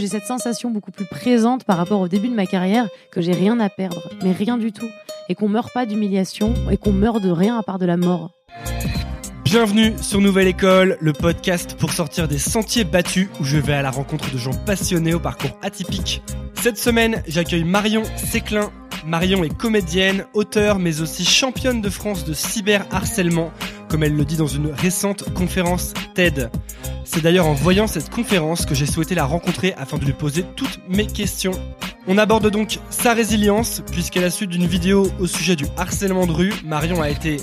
j'ai cette sensation beaucoup plus présente par rapport au début de ma carrière que j'ai rien à perdre, mais rien du tout, et qu'on meurt pas d'humiliation et qu'on meurt de rien à part de la mort. Bienvenue sur Nouvelle École, le podcast pour sortir des sentiers battus où je vais à la rencontre de gens passionnés au parcours atypique. Cette semaine, j'accueille Marion Séclin. Marion est comédienne, auteure, mais aussi championne de France de cyberharcèlement, comme elle le dit dans une récente conférence TED. C'est d'ailleurs en voyant cette conférence que j'ai souhaité la rencontrer afin de lui poser toutes mes questions. On aborde donc sa résilience, puisqu'à la suite d'une vidéo au sujet du harcèlement de rue, Marion a été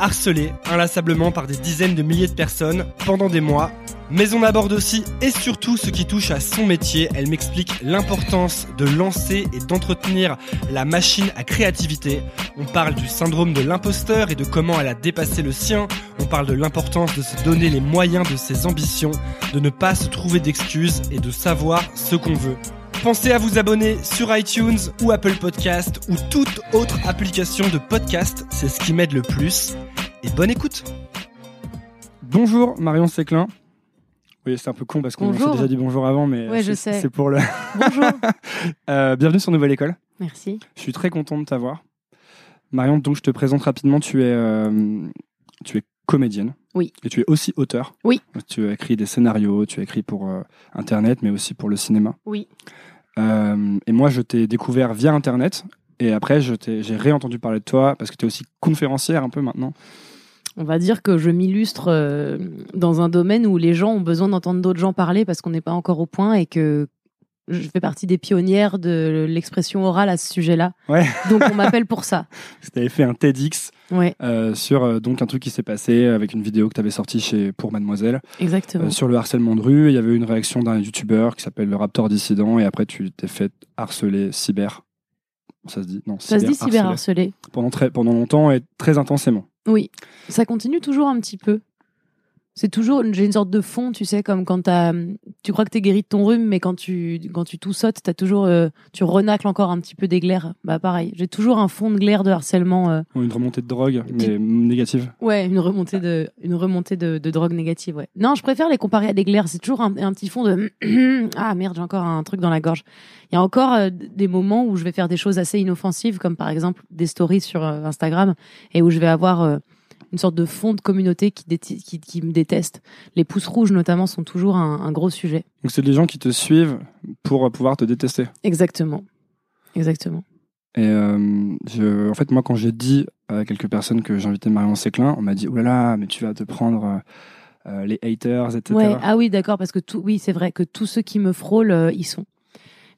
harcelée inlassablement par des dizaines de milliers de personnes pendant des mois. Mais on aborde aussi et surtout ce qui touche à son métier. Elle m'explique l'importance de lancer et d'entretenir la machine à créativité. On parle du syndrome de l'imposteur et de comment elle a dépassé le sien. On parle de l'importance de se donner les moyens de ses ambitions, de ne pas se trouver d'excuses et de savoir ce qu'on veut. Pensez à vous abonner sur iTunes ou Apple Podcast ou toute autre application de podcast, c'est ce qui m'aide le plus. Et bonne écoute Bonjour Marion Séclin. Oui, c'est un peu con parce qu'on s'est déjà dit bonjour avant, mais Ouais, je c'est- sais. c'est pour le... Bonjour. Euh, bienvenue sur Nouvelle École. Merci. Je suis très content de t'avoir. Marion, donc je te présente rapidement, tu es, euh, tu es comédienne. Oui. Et tu es aussi auteur. Oui. Tu as écrit des scénarios, tu as écrit pour euh, Internet, mais aussi pour le cinéma. Oui. Euh, et moi, je t'ai découvert via Internet. Et après, j'ai réentendu parler de toi parce que tu es aussi conférencière un peu maintenant. On va dire que je m'illustre euh, dans un domaine où les gens ont besoin d'entendre d'autres gens parler parce qu'on n'est pas encore au point et que je fais partie des pionnières de l'expression orale à ce sujet-là. Ouais. Donc on m'appelle pour ça. Tu avais fait un TEDx Ouais, euh, sur euh, donc un truc qui s'est passé avec une vidéo que tu avais sortie chez, pour Mademoiselle exactement. euh, sur le harcèlement de rue. Il y avait eu une réaction d'un youtubeur qui s'appelle le Raptor Dissident et après tu t'es fait harceler cyber. Ça se dit? Non, ça se dit cyberharceler. cyberharcelé. Pendant, très, pendant longtemps et très intensément. Oui, ça continue toujours un petit peu. C'est toujours, j'ai une sorte de fond, tu sais, comme quand tu crois que t'es guéri de ton rhume, mais quand tu, quand tu tout sautes, t'as toujours, euh, tu renacles encore un petit peu des glaires. Bah pareil, j'ai toujours un fond de glaire de harcèlement. euh, Une remontée de drogue, mais négative. Ouais, une remontée de, une remontée de, de drogue négative, ouais. Non, je préfère les comparer à des glaires. C'est toujours un, un petit fond de, ah merde, j'ai encore un truc dans la gorge. Il y a encore euh, des moments où je vais faire des choses assez inoffensives, comme par exemple des stories sur Instagram, et où je vais avoir une sorte de fond de communauté qui, déti- qui, qui me déteste. Les pouces rouges, notamment, sont toujours un, un gros sujet. Donc c'est des gens qui te suivent pour pouvoir te détester. Exactement. Exactement. Et euh, je, en fait, moi, quand j'ai dit à quelques personnes que j'invitais Marion Séclin, on m'a dit, oh là là, mais tu vas te prendre euh, euh, les haters, etc. Ouais, ah oui, d'accord, parce que tout, oui, c'est vrai que tous ceux qui me frôlent, euh, ils sont.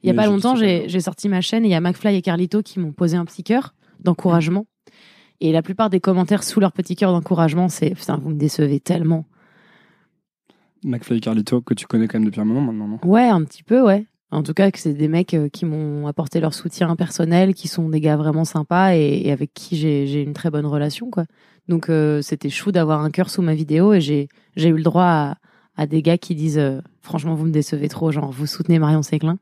Il y a Mais pas longtemps, j'ai sorti ma chaîne et il y a McFly et Carlito qui m'ont posé un petit cœur d'encouragement. Et la plupart des commentaires sous leur petit cœur d'encouragement, c'est putain, vous me décevez tellement. McFly et Carlito, que tu connais quand même depuis un moment maintenant, non? Ouais, un petit peu, ouais. En tout cas, que c'est des mecs euh, qui m'ont apporté leur soutien personnel, qui sont des gars vraiment sympas et, et avec qui j'ai une très bonne relation, quoi. Donc euh, c'était chou d'avoir un cœur sous ma vidéo et j'ai j'ai eu le droit à, à des gars qui disent euh, franchement vous me décevez trop, genre vous soutenez Marion Séclin.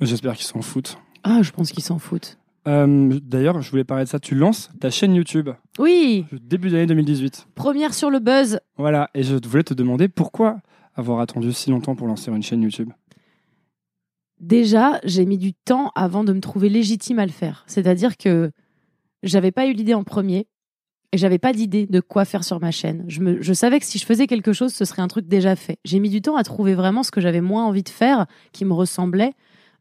J'espère qu'ils s'en foutent. Ah, je pense qu'ils s'en foutent. Euh, D'ailleurs, je voulais parler de ça. Tu lances ta chaîne YouTube Oui, début d'année 2018. première sur le buzz. Voilà, et je voulais te demander pourquoi avoir attendu si longtemps pour lancer une chaîne YouTube? Déjà, j'ai mis du temps avant de me trouver légitime à le faire. C'est-à-dire que j'avais pas eu l'idée en premier et j'avais pas d'idée de quoi faire sur ma chaîne. Je, me, je savais que si je faisais quelque chose, ce serait un truc déjà fait. J'ai mis du temps à trouver vraiment ce que j'avais moins envie de faire, qui me ressemblait,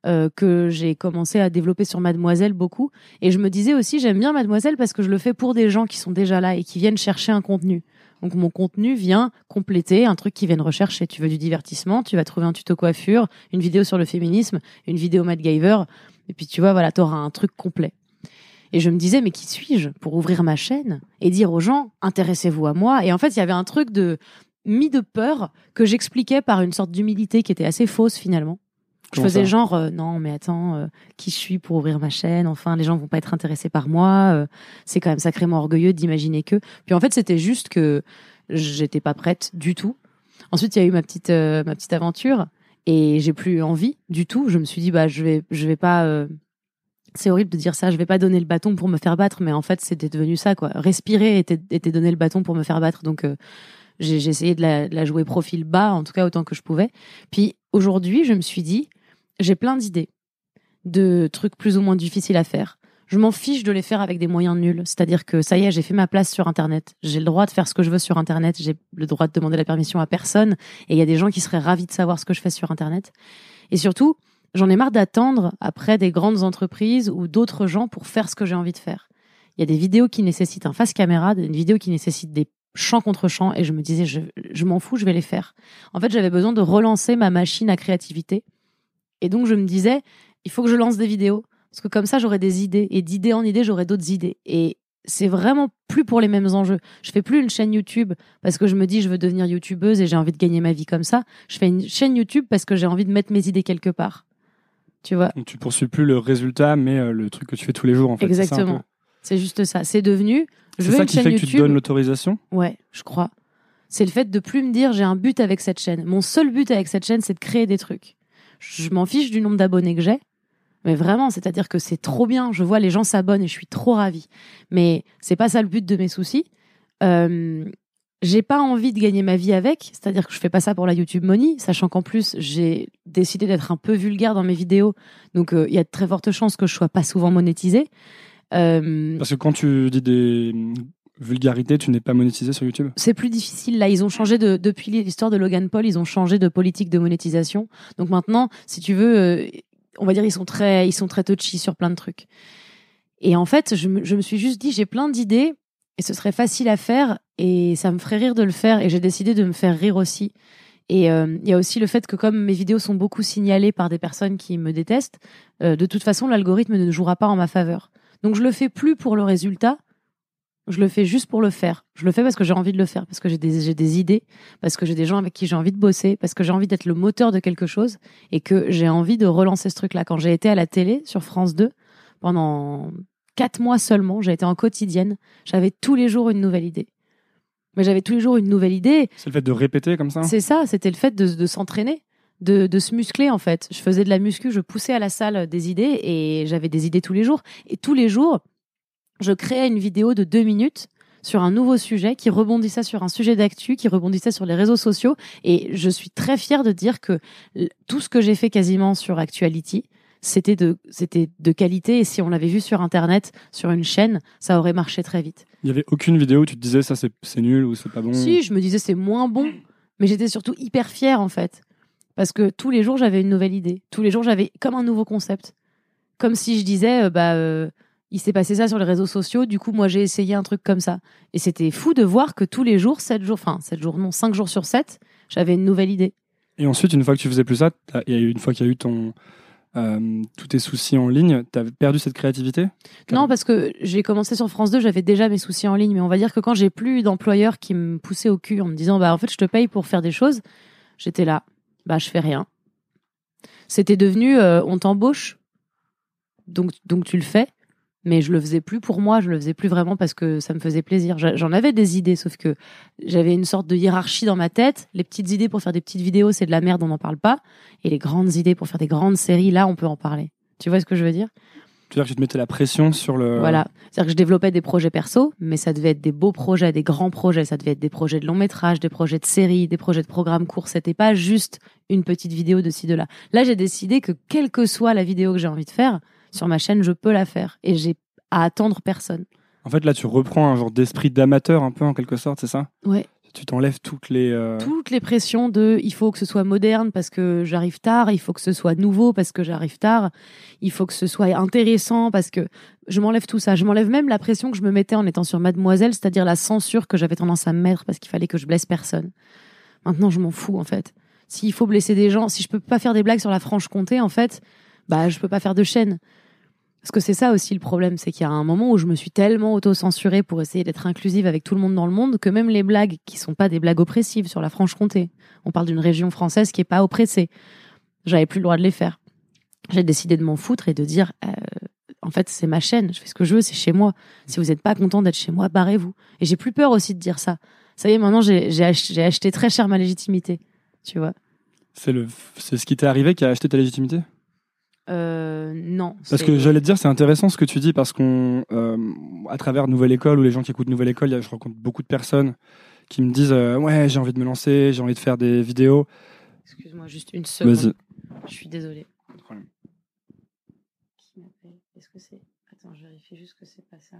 euh, que j'ai commencé à développer sur Mademoiselle beaucoup. Et je me disais aussi, j'aime bien Mademoiselle parce que je le fais pour des gens qui sont déjà là et qui viennent chercher un contenu. Donc mon contenu vient compléter un truc qu'ils viennent rechercher. Tu veux du divertissement, tu vas trouver un tuto coiffure, une vidéo sur le féminisme, une vidéo MacGyver, et puis tu vois, voilà, t'auras un truc complet. Et je me disais, mais qui suis-je pour ouvrir ma chaîne et dire aux gens, intéressez-vous à moi? Et en fait, il y avait un truc de mis de peur que j'expliquais par une sorte d'humilité qui était assez fausse finalement. Je faisais genre, euh, non, mais attends, euh, qui je suis pour ouvrir ma chaîne? Enfin, les gens vont pas être intéressés par moi. euh, c'est quand même sacrément orgueilleux d'imaginer que. Puis en fait, c'était juste que j'étais pas prête du tout. Ensuite, il y a eu ma petite, euh, ma petite aventure et j'ai plus envie du tout. Je me suis dit, bah, je vais, je vais pas. C'est horrible de dire ça. Je vais pas donner le bâton pour me faire battre, mais en fait, c'était devenu ça, quoi. Respirer était, était donner le bâton pour me faire battre. Donc, J'ai j'ai essayé de la, de la jouer profil bas, en tout cas autant que je pouvais. Puis aujourd'hui, je me suis dit, j'ai plein d'idées, de trucs plus ou moins difficiles à faire. Je m'en fiche de les faire avec des moyens nuls. C'est-à-dire que ça y est, j'ai fait ma place sur Internet. J'ai le droit de faire ce que je veux sur Internet. J'ai le droit de demander la permission à personne. Et il y a des gens qui seraient ravis de savoir ce que je fais sur Internet. Et surtout, j'en ai marre d'attendre après des grandes entreprises ou d'autres gens pour faire ce que j'ai envie de faire. Il y a des vidéos qui nécessitent un face caméra, des vidéos qui nécessitent des champs contre champs, et je me disais, je m'en fous, je vais les faire. En fait, j'avais besoin de relancer ma machine à créativité. Et donc, je me disais, il faut que je lance des vidéos, parce que comme ça, j'aurai des idées, et d'idée en idée, j'aurai d'autres idées. Et c'est vraiment plus pour les mêmes enjeux. Je fais plus une chaîne YouTube parce que je me dis je veux devenir youtubeuse et j'ai envie de gagner ma vie comme ça. Je fais une chaîne YouTube parce que j'ai envie de mettre mes idées quelque part. Tu vois? Donc tu poursuis plus le résultat, mais euh, le truc que tu fais tous les jours en fait. Exactement. C'est juste ça. C'est devenu. C'est ça une qui fait que tu te donnes l'autorisation? Ouais, je crois. C'est le fait de plus me dire j'ai un but avec cette chaîne. Mon seul but avec cette chaîne, c'est de créer des trucs. Je m'en fiche du nombre d'abonnés que j'ai. Mais vraiment, c'est-à-dire que c'est trop bien. Je vois les gens s'abonnent et je suis trop ravie. Mais c'est pas ça le but de mes soucis. Euh, j'ai pas envie de gagner ma vie avec, c'est-à-dire que je fais pas ça pour la YouTube Money, sachant qu'en plus j'ai décidé d'être un peu vulgaire dans mes vidéos, donc euh, il y a de très fortes chances que je sois pas souvent monétisée. Euh, Parce que quand tu dis des vulgarités, tu n'es pas monétisé sur YouTube? c'est plus difficile. Là, ils ont changé de, depuis l'histoire de Logan Paul, ils ont changé de politique de monétisation. Donc maintenant, si tu veux, euh, on va dire ils sont très, ils sont très touchy sur plein de trucs. Et en fait, je me, je me suis juste dit, j'ai plein d'idées et ce serait facile à faire et ça me ferait rire de le faire et j'ai décidé de me faire rire aussi. Et euh, il y a aussi le fait que comme mes vidéos sont beaucoup signalées par des personnes qui me détestent, euh, de toute façon, l'algorithme ne jouera pas en ma faveur. Donc je le fais plus pour le résultat, je le fais juste pour le faire. Je le fais parce que j'ai envie de le faire, parce que j'ai des, des idées, parce que j'ai des gens avec qui j'ai envie de bosser, parce que j'ai envie d'être le moteur de quelque chose et que j'ai envie de relancer ce truc-là. Quand j'ai été à la télé sur France 2 pendant quatre mois seulement, j'ai été en quotidienne, j'avais tous les jours une nouvelle idée. Mais j'avais tous les jours une nouvelle idée. C'est le fait de répéter comme ça? C'est ça, c'était le fait de, de s'entraîner, de, de se muscler en fait. Je faisais de la muscu, je poussais à la salle des idées et j'avais des idées tous les jours. Et tous les jours, je créais une vidéo de deux minutes sur un nouveau sujet qui rebondissait sur un sujet d'actu, qui rebondissait sur les réseaux sociaux. Et je suis très fière de dire que tout ce que j'ai fait quasiment sur Actuality, c'était de, c'était de qualité. Et si on l'avait vu sur Internet, sur une chaîne, ça aurait marché très vite. Il y avait aucune vidéo où tu te disais ça c'est c'est nul ou c'est pas bon. Si, je me disais c'est moins bon, mais j'étais surtout hyper fière en fait. Parce que tous les jours j'avais une nouvelle idée. Tous les jours j'avais comme un nouveau concept. Comme si je disais, euh, bah, euh, il s'est passé ça sur les réseaux sociaux, du coup moi j'ai essayé un truc comme ça. Et c'était fou de voir que tous les jours, 7 jours, enfin 7 jours, non, 5 jours sur 7, j'avais une nouvelle idée. Et ensuite, une fois que tu faisais plus ça, il y a eu une fois qu'il y a eu ton euh, tous tes soucis en ligne, tu as perdu cette créativité? Non, parce que j'ai commencé sur France 2, j'avais déjà mes soucis en ligne, mais on va dire que quand j'ai plus d'employeurs qui me poussaient au cul en me disant, bah en fait je te paye pour faire des choses, j'étais là, bah je fais rien. C'était devenu, euh, on t'embauche, donc, donc tu le fais, mais je le faisais plus pour moi, je le faisais plus vraiment parce que ça me faisait plaisir. J'en avais des idées, sauf que j'avais une sorte de hiérarchie dans ma tête. Les petites idées pour faire des petites vidéos, c'est de la merde, on n'en parle pas. Et les grandes idées pour faire des grandes séries, là, on peut en parler. Tu vois ce que je veux dire? Tu veux dire que tu te mettais la pression sur le. voilà. C'est-à-dire que je développais des projets perso, mais ça devait être des beaux projets, des grands projets. Ça devait être des projets de long métrage, des projets de séries, des projets de programmes courts. C'était pas juste une petite vidéo de ci, de là. Là, j'ai décidé que quelle que soit la vidéo que j'ai envie de faire, sur ma chaîne, je peux la faire. Et j'ai à attendre personne. En fait, là, tu reprends un genre d'esprit d'amateur, un peu en quelque sorte, c'est ça? Ouais. Tu t'enlèves toutes les. euh, Toutes les pressions de il faut que ce soit moderne parce que j'arrive tard, il faut que ce soit nouveau parce que j'arrive tard, il faut que ce soit intéressant parce que je m'enlève tout ça. Je m'enlève même la pression que je me mettais en étant sur Mademoiselle, c'est-à-dire la censure que j'avais tendance à me mettre parce qu'il fallait que je blesse personne. Maintenant, je m'en fous en fait. S'il faut blesser des gens, si je peux pas faire des blagues sur la Franche-Comté, en fait, bah je peux pas faire de chaîne. Parce que c'est ça aussi le problème, c'est qu'il y a un moment où je me suis tellement auto-censurée pour essayer d'être inclusive avec tout le monde dans le monde que même les blagues qui sont pas des blagues oppressives sur la Franche-Comté, on parle d'une région française qui est pas oppressée, j'avais plus le droit de les faire. J'ai décidé de m'en foutre et de dire, euh, en fait, c'est ma chaîne, je fais ce que je veux, c'est chez moi. Si vous n'êtes pas content d'être chez moi, barrez-vous. Et j'ai plus peur aussi de dire ça. Ça y est, maintenant, j'ai j'ai ach- j'ai acheté très cher ma légitimité, tu vois. C'est ce qui t'est arrivé qui a acheté ta légitimité? Euh, non. Parce que j'allais te dire, c'est intéressant ce que tu dis parce qu'on, euh, à travers Nouvelle École ou les gens qui écoutent Nouvelle École, je rencontre beaucoup de personnes qui me disent euh, ouais j'ai envie de me lancer, j'ai envie de faire des vidéos. Excuse-moi juste une seconde. Vas-y. Je suis désolée. Pas de problème. Qui m'appelle? Est-ce que c'est? Attends, je vérifie juste que c'est pas ça.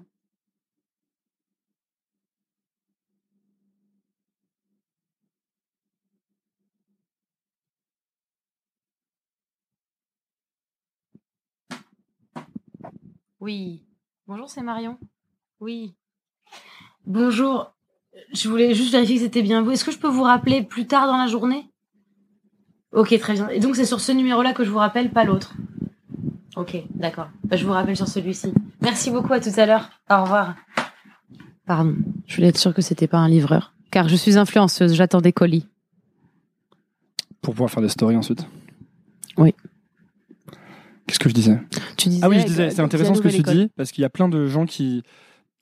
Oui. Bonjour, c'est Marion. Oui. Bonjour. Je voulais juste vérifier que c'était bien vous. Est-ce que je peux vous rappeler plus tard dans la journée? Ok, très bien. Et donc c'est sur ce numéro-là que je vous rappelle, pas l'autre? Ok, d'accord. Bah, je vous rappelle sur celui-ci. Merci beaucoup, à tout à l'heure. Au revoir. Pardon, je voulais être sûre que c'était pas un livreur. Car je suis influenceuse, j'attends des colis. Pour pouvoir faire des stories ensuite. Qu'est-ce que je disais? Tu disais Ah oui, je disais, c'est intéressant ce que tu dis, parce qu'il y a plein de gens qui,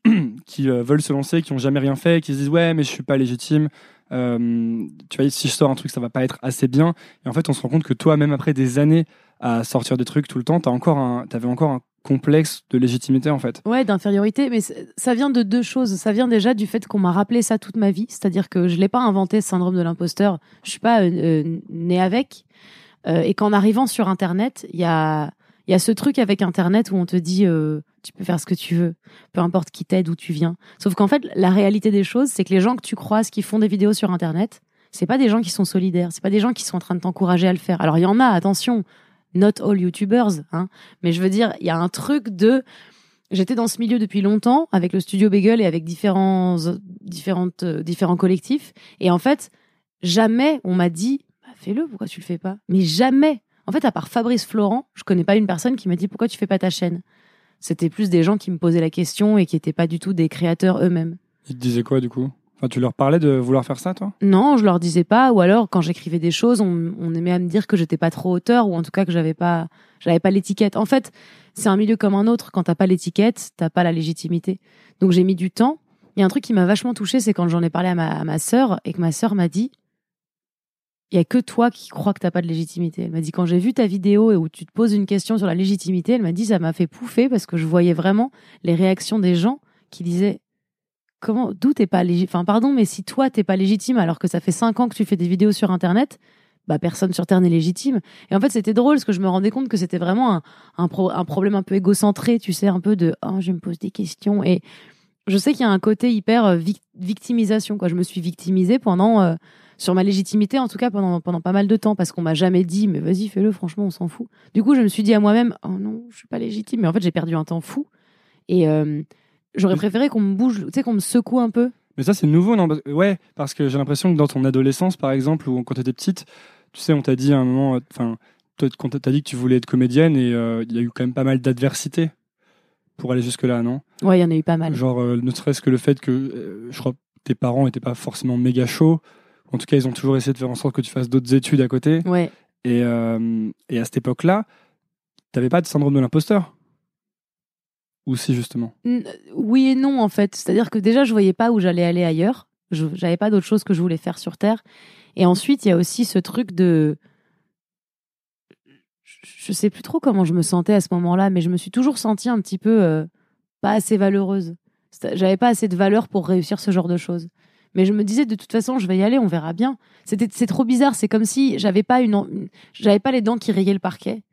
qui euh, veulent se lancer, qui n'ont jamais rien fait, qui se disent ouais, mais je suis pas légitime. Euh, tu vois, si je sors un truc, ça va pas être assez bien. Et en fait, on se rend compte que toi, même après des années à sortir des trucs tout le temps, t'as encore un, t'avais encore un complexe de légitimité en fait. Ouais, d'infériorité, mais ça vient de deux choses. Ça vient déjà du fait qu'on m'a rappelé ça toute ma vie, c'est-à-dire que je l'ai pas inventé ce syndrome de l'imposteur. Je suis pas euh, euh, née avec. Euh, et qu'en arrivant sur Internet, il y a il y a ce truc avec Internet où on te dit euh, tu peux faire ce que tu veux, peu importe qui t'aide, où tu viens. Sauf qu'en fait, la réalité des choses, c'est que les gens que tu croises qui font des vidéos sur Internet, c'est pas des gens qui sont solidaires, c'est pas des gens qui sont en train de t'encourager à le faire. Alors il y en a, attention, not all YouTubers, hein, mais je veux dire, il y a un truc de J'étais dans ce milieu depuis longtemps avec le studio Bagel et avec différents, différentes, euh, différents collectifs. Et en fait, jamais on m'a dit bah, fais-le, pourquoi tu le fais pas? Mais jamais. En fait, à part Fabrice Florent, je connais pas une personne qui m'a dit pourquoi tu fais pas ta chaîne? C'était plus des gens qui me posaient la question et qui étaient pas du tout des créateurs eux-mêmes. Ils te disaient quoi du coup? Enfin, tu leur parlais de vouloir faire ça, toi? Non, je leur disais pas. Ou alors, quand j'écrivais des choses, on, on aimait à me dire que j'étais pas trop auteur, ou en tout cas que j'avais pas, j'avais pas l'étiquette. En fait, c'est un milieu comme un autre. Quand t'as pas l'étiquette, t'as pas la légitimité. Donc j'ai mis du temps. Il y a un truc qui m'a vachement touchée, c'est quand j'en ai parlé à ma, à ma sœur et que ma sœur m'a dit, il y a que toi qui crois que t'as pas de légitimité. Elle m'a dit quand j'ai vu ta vidéo et où tu te poses une question sur la légitimité, elle m'a dit ça m'a fait pouffer parce que je voyais vraiment les réactions des gens qui disaient comment d'où t'es pas légitime enfin pardon mais si toi t'es pas légitime alors que ça fait cinq ans que tu fais des vidéos sur internet bah personne sur terre n'est légitime. Et en fait c'était drôle parce que je me rendais compte que c'était vraiment un, un, pro- un problème un peu égocentré tu sais un peu de oh je me pose des questions. Et je sais qu'il y a un côté hyper euh, vic- victimisation quoi. Je me suis victimisée pendant euh, sur ma légitimité en tout cas pendant pendant pas mal de temps parce qu'on m'a jamais dit mais vas-y fais-le franchement on s'en fout. Du coup je me suis dit à moi-même oh non je suis pas légitime mais en fait j'ai perdu un temps fou. Et euh, j'aurais préféré qu'on me bouge tu sais qu'on me secoue un peu. Mais ça, c'est nouveau, non? Ouais, parce que j'ai l'impression que dans ton adolescence, par exemple, ou quand tu étais petite, tu sais, on t'a dit à un moment, enfin, quand t'as dit que tu voulais être comédienne, et euh, il y a eu quand même pas mal d'adversité pour aller jusque-là, non? Ouais il y en a eu pas mal. Genre, euh, ne serait-ce que le fait que, je crois, tes parents n'étaient pas forcément méga chauds. En tout cas, ils ont toujours essayé de faire en sorte que tu fasses d'autres études à côté. ouais Et, euh, et à cette époque-là, t'avais pas de syndrome de l'imposteur? Ou si, justement? Oui et non en fait. C'est-à-dire que déjà je voyais pas où j'allais aller ailleurs. Je j'avais pas d'autre chose que je voulais faire sur Terre. Et ensuite il y a aussi ce truc de je- sais plus trop comment je me sentais à ce moment-là, mais je me suis toujours sentie un petit peu euh, pas assez valeureuse. J'avais pas assez de valeur pour réussir ce genre de choses. Mais je me disais de toute façon je vais y aller, on verra bien. C'était c'est trop bizarre. C'est comme si j'avais pas une, j'avais pas les dents qui rayaient le parquet.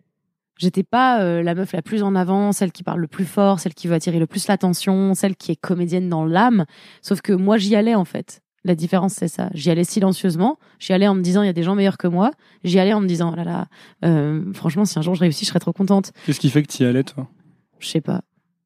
J'étais pas euh, la meuf la plus en avant, celle qui parle le plus fort, celle qui veut attirer le plus l'attention, celle qui est comédienne dans l'âme. Sauf que moi, j'y allais en fait. La différence, c'est ça. J'y allais silencieusement. J'y allais en me disant, il y a des gens meilleurs que moi. J'y allais en me disant, oh là là, euh, franchement, si un jour je réussis, je serais trop contente. Qu'est-ce qui fait que tu y allais, toi? Je sais pas.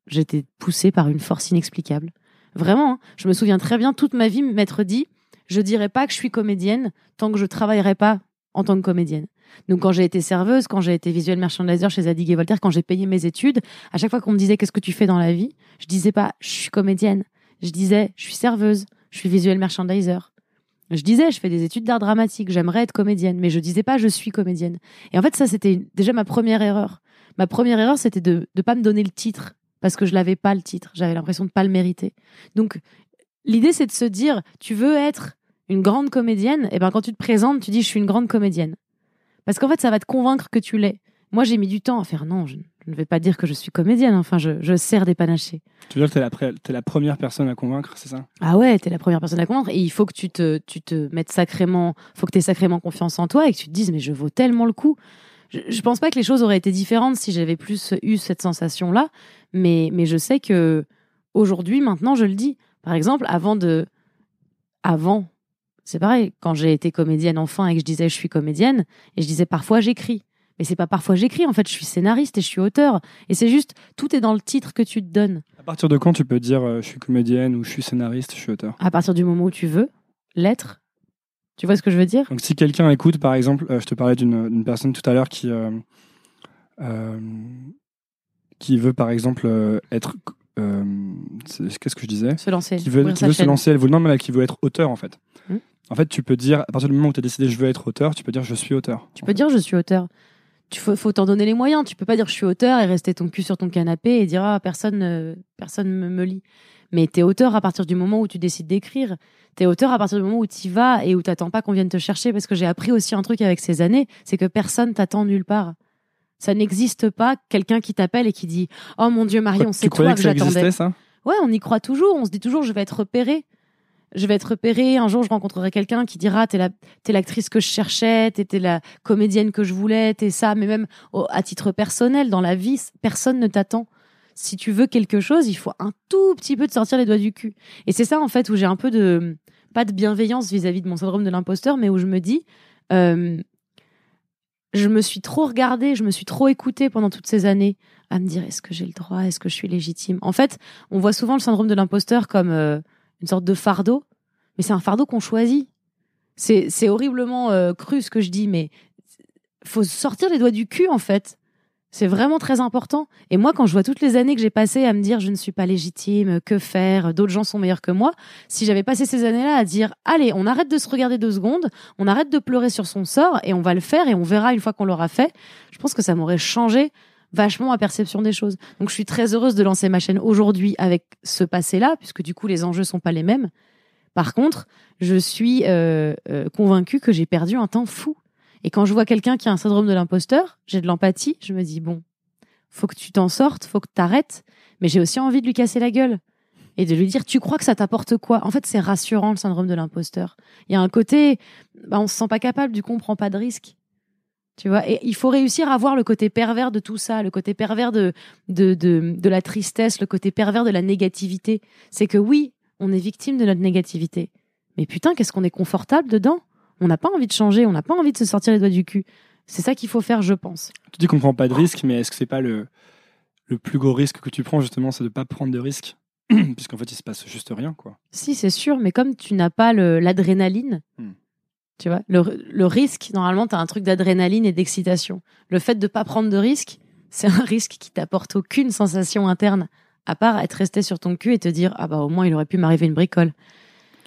J'étais poussée par une force inexplicable. Vraiment, hein. je me souviens très bien toute ma vie m'être dit, je dirais pas que je suis comédienne tant que je travaillerai pas en tant que comédienne. Donc quand j'ai été serveuse, quand j'ai été visuel merchandiser chez Zadig et Voltaire, quand j'ai payé mes études, à chaque fois qu'on me disait qu'est-ce que tu fais dans la vie, je disais pas je suis comédienne, je disais je suis serveuse, je suis visuel merchandiser. Je disais je fais des études d'art dramatique, j'aimerais être comédienne, mais je disais pas je suis comédienne. Et en fait ça c'était déjà ma première erreur. Ma première erreur c'était de ne pas me donner le titre parce que je l'avais pas le titre, j'avais l'impression de pas le mériter. Donc l'idée c'est de se dire tu veux être une grande comédienne, et ben quand tu te présentes, tu dis je suis une grande comédienne. Parce qu'en fait, ça va te convaincre que tu l'es. Moi, j'ai mis du temps à faire non, je, je ne vais pas dire que je suis comédienne. Enfin, je, je sers des panachés. Tu veux dire que pré- t'es la première personne à convaincre, c'est ça? Ah ouais, t'es la première personne à convaincre et il faut que tu te, tu te mettes sacrément, faut que t'aies sacrément confiance en toi et que tu te dises mais je vaux tellement le coup. Je, je pense pas que les choses auraient été différentes si j'avais plus eu cette sensation-là, mais, mais je sais que aujourd'hui, maintenant, je le dis. Par exemple, avant de, avant, c'est pareil, quand j'ai été comédienne enfant et que je disais je suis comédienne et je disais parfois j'écris. Mais c'est pas parfois j'écris, en fait, je suis scénariste et je suis auteur. Et c'est juste, tout est dans le titre que tu te donnes. À partir de quand tu peux dire euh, je suis comédienne ou je suis scénariste, je suis auteur? À partir du moment où tu veux l'être. Tu vois ce que je veux dire? Donc si quelqu'un écoute, par exemple, euh, je te parlais d'une personne tout à l'heure qui, euh, qui veut, par exemple, euh, être... euh, Qu'est-ce que je disais Se lancer. Qui veut, qui se lancer, elle veut, non, mais qui veut être auteur, en fait. Hmm. En fait, tu peux dire, à partir du moment où tu as décidé je veux être auteur, tu peux dire je suis auteur. Tu peux dire je suis auteur. Tu faut, faut t'en donner les moyens. Tu peux pas dire je suis auteur et rester ton cul sur ton canapé et dire ah personne euh, personne me, me lit. Mais t'es auteur à partir du moment où tu décides d'écrire. T'es auteur à partir du moment où tu vas et où t'attends pas qu'on vienne te chercher. Parce que j'ai appris aussi un truc avec ces années, c'est que personne t'attend nulle part. Ça n'existe pas quelqu'un qui t'appelle et qui dit oh mon Dieu Marion, c'est toi que que j'attendais. Ouais, on y croit toujours. On se dit toujours, je vais être repéré. Je vais être repéré. Un jour, je rencontrerai quelqu'un qui dira, t'es la, t'es l'actrice que je cherchais, t'es, t'es la comédienne que je voulais, t'es ça. Mais même à titre personnel, dans la vie, personne ne t'attend. Si tu veux quelque chose, il faut un tout petit peu te sortir les doigts du cul. Et c'est ça, en fait, où j'ai un peu de, pas de bienveillance vis-à-vis de mon syndrome de l'imposteur, mais où je me dis, euh, je me suis trop regardée, je me suis trop écoutée pendant toutes ces années à me dire est-ce que j'ai le droit, est-ce que je suis légitime? En fait, on voit souvent le syndrome de l'imposteur comme euh, une sorte de fardeau, mais c'est un fardeau qu'on choisit. C'est horriblement euh, cru ce que je dis, mais faut sortir les doigts du cul en fait. C'est vraiment très important. Et moi, quand je vois toutes les années que j'ai passées à me dire je ne suis pas légitime, que faire, d'autres gens sont meilleurs que moi, si j'avais passé ces années-là à dire allez, on arrête de se regarder deux secondes, on arrête de pleurer sur son sort et on va le faire et on verra une fois qu'on l'aura fait, je pense que ça m'aurait changé vachement ma perception des choses. Donc je suis très heureuse de lancer ma chaîne aujourd'hui avec ce passé-là, puisque du coup les enjeux sont pas les mêmes. Par contre, je suis euh, euh, convaincue que j'ai perdu un temps fou. Et quand je vois quelqu'un qui a un syndrome de l'imposteur, j'ai de l'empathie, je me dis bon, faut que tu t'en sortes, faut que t'arrêtes, mais j'ai aussi envie de lui casser la gueule et de lui dire tu crois que ça t'apporte quoi? En fait, c'est rassurant le syndrome de l'imposteur. Il y a un côté, bah, on se sent pas capable, du coup on prend pas de risque. Tu vois, et il faut réussir à voir le côté pervers de tout ça, le côté pervers de, de, de la tristesse, le côté pervers de la négativité. C'est que oui, on est victime de notre négativité. Mais putain, qu'est-ce qu'on est confortable dedans? On n'a pas envie de changer, on n'a pas envie de se sortir les doigts du cul. C'est ça qu'il faut faire, je pense. Tu dis qu'on prend pas de risque, mais est-ce que c'est pas le, le plus gros risque que tu prends, justement, c'est de pas prendre de risque Puisqu'en fait, il se passe juste rien, quoi. Si, c'est sûr, mais comme tu n'as pas l'adrénaline, Hmm. tu vois, le, le risque, normalement, tu as un truc d'adrénaline et d'excitation. Le fait de pas prendre de risque, c'est un risque qui t'apporte aucune sensation interne, à part être resté sur ton cul et te dire Ah bah au moins il aurait pu m'arriver une bricole.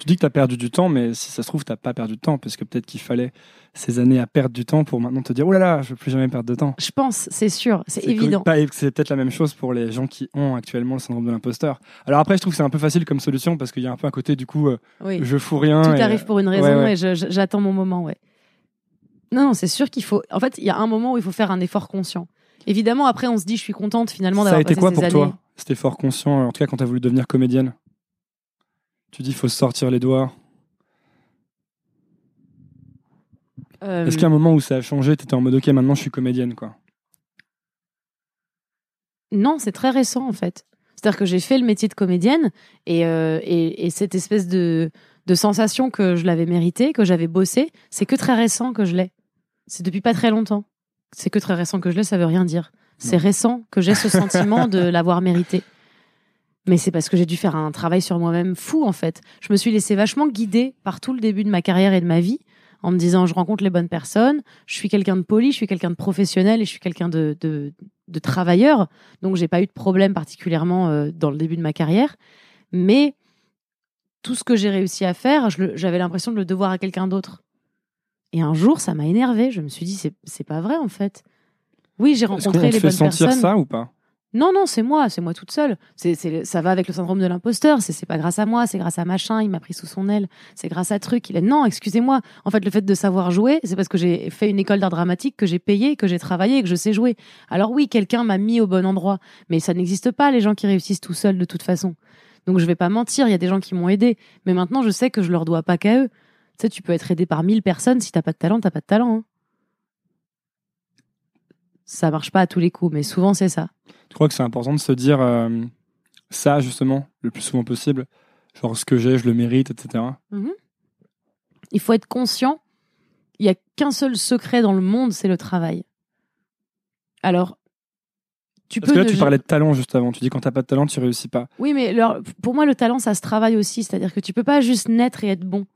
Tu dis que tu as perdu du temps, mais si ça se trouve, tu pas perdu de temps, parce que peut-être qu'il fallait ces années à perdre du temps pour maintenant te dire Oh là là, je veux plus jamais perdre de temps. Je pense, c'est sûr, c'est évident. C'est peut-être la même chose pour les gens qui ont actuellement le syndrome de l'imposteur. Alors après, je trouve que c'est un peu facile comme solution, parce qu'il y a un peu un côté, du coup, euh, Oui. je fous rien. Tout et, arrive pour une raison ouais. et j'attends mon moment, ouais. Non, non, c'est sûr qu'il faut. En fait, il y a un moment où il faut faire un effort conscient. Évidemment, après, on se dit, je suis contente finalement Ça a d'avoir été passé quoi ces pour années. toi Cet effort conscient, en tout cas quand tu as voulu devenir comédienne? Tu dis, il faut se sortir les doigts. Euh, Est-ce qu'il y a un moment où ça a changé Tu étais en mode, ok, maintenant je suis comédienne, quoi? Non, c'est très récent en fait. C'est-à-dire que j'ai fait le métier de comédienne et, euh, et, et cette espèce de, de sensation que je l'avais mérité, que j'avais bossé, c'est que très récent que je l'ai. C'est depuis pas très longtemps. C'est que très récent que je l'ai, ça veut rien dire. C'est récent que j'ai ce sentiment de l'avoir mérité. Mais c'est parce que j'ai dû faire un travail sur moi-même fou en fait. Je me suis laissée vachement guider par tout le début de ma carrière et de ma vie en me disant je rencontre les bonnes personnes, je suis quelqu'un de poli, je suis quelqu'un de professionnel et je suis quelqu'un de, de, de travailleur. Donc j'ai pas eu de problème particulièrement euh, dans le début de ma carrière. Mais tout ce que j'ai réussi à faire, j'avais l'impression de le devoir à quelqu'un d'autre. Et un jour, ça m'a énervé. Je me suis dit, c'est pas vrai en fait. Oui, j'ai Est-ce qu'on rencontré te les fait bonnes sentir personnes. ça ou pas? Non, non, c'est moi, c'est moi toute seule. C'est, ça va avec le syndrome de l'imposteur. C'est, c'est pas grâce à moi, c'est grâce à machin, il m'a pris sous son aile. C'est grâce à truc. Il est, non, excusez-moi. En fait, le fait de savoir jouer, c'est parce que j'ai fait une école d'art dramatique, que j'ai payé, que j'ai travaillé que je sais jouer. Alors oui, quelqu'un m'a mis au bon endroit. Mais ça n'existe pas, les gens qui réussissent tout seuls de toute façon. Donc je vais pas mentir, il y a des gens qui m'ont aidé. Mais maintenant, je sais que je leur dois pas qu'à eux. Tu sais, tu peux être aidé par mille personnes. Si t'as pas de talent, t'as pas de talent. hein. Ça marche pas à tous les coups, mais souvent c'est ça. Tu crois que c'est important de se dire euh, ça, justement, le plus souvent possible Genre, ce que j'ai, je le mérite, etc. Mhm. Il faut être conscient. Il y a qu'un seul secret dans le monde, c'est le travail. Alors, tu Parce peux. que là, tu parlais de talent juste avant. Tu dis quand t'as pas de talent, tu réussis pas. Oui, mais alors, pour moi, le talent, ça se travaille aussi. C'est-à-dire que tu peux pas juste naître et être bon.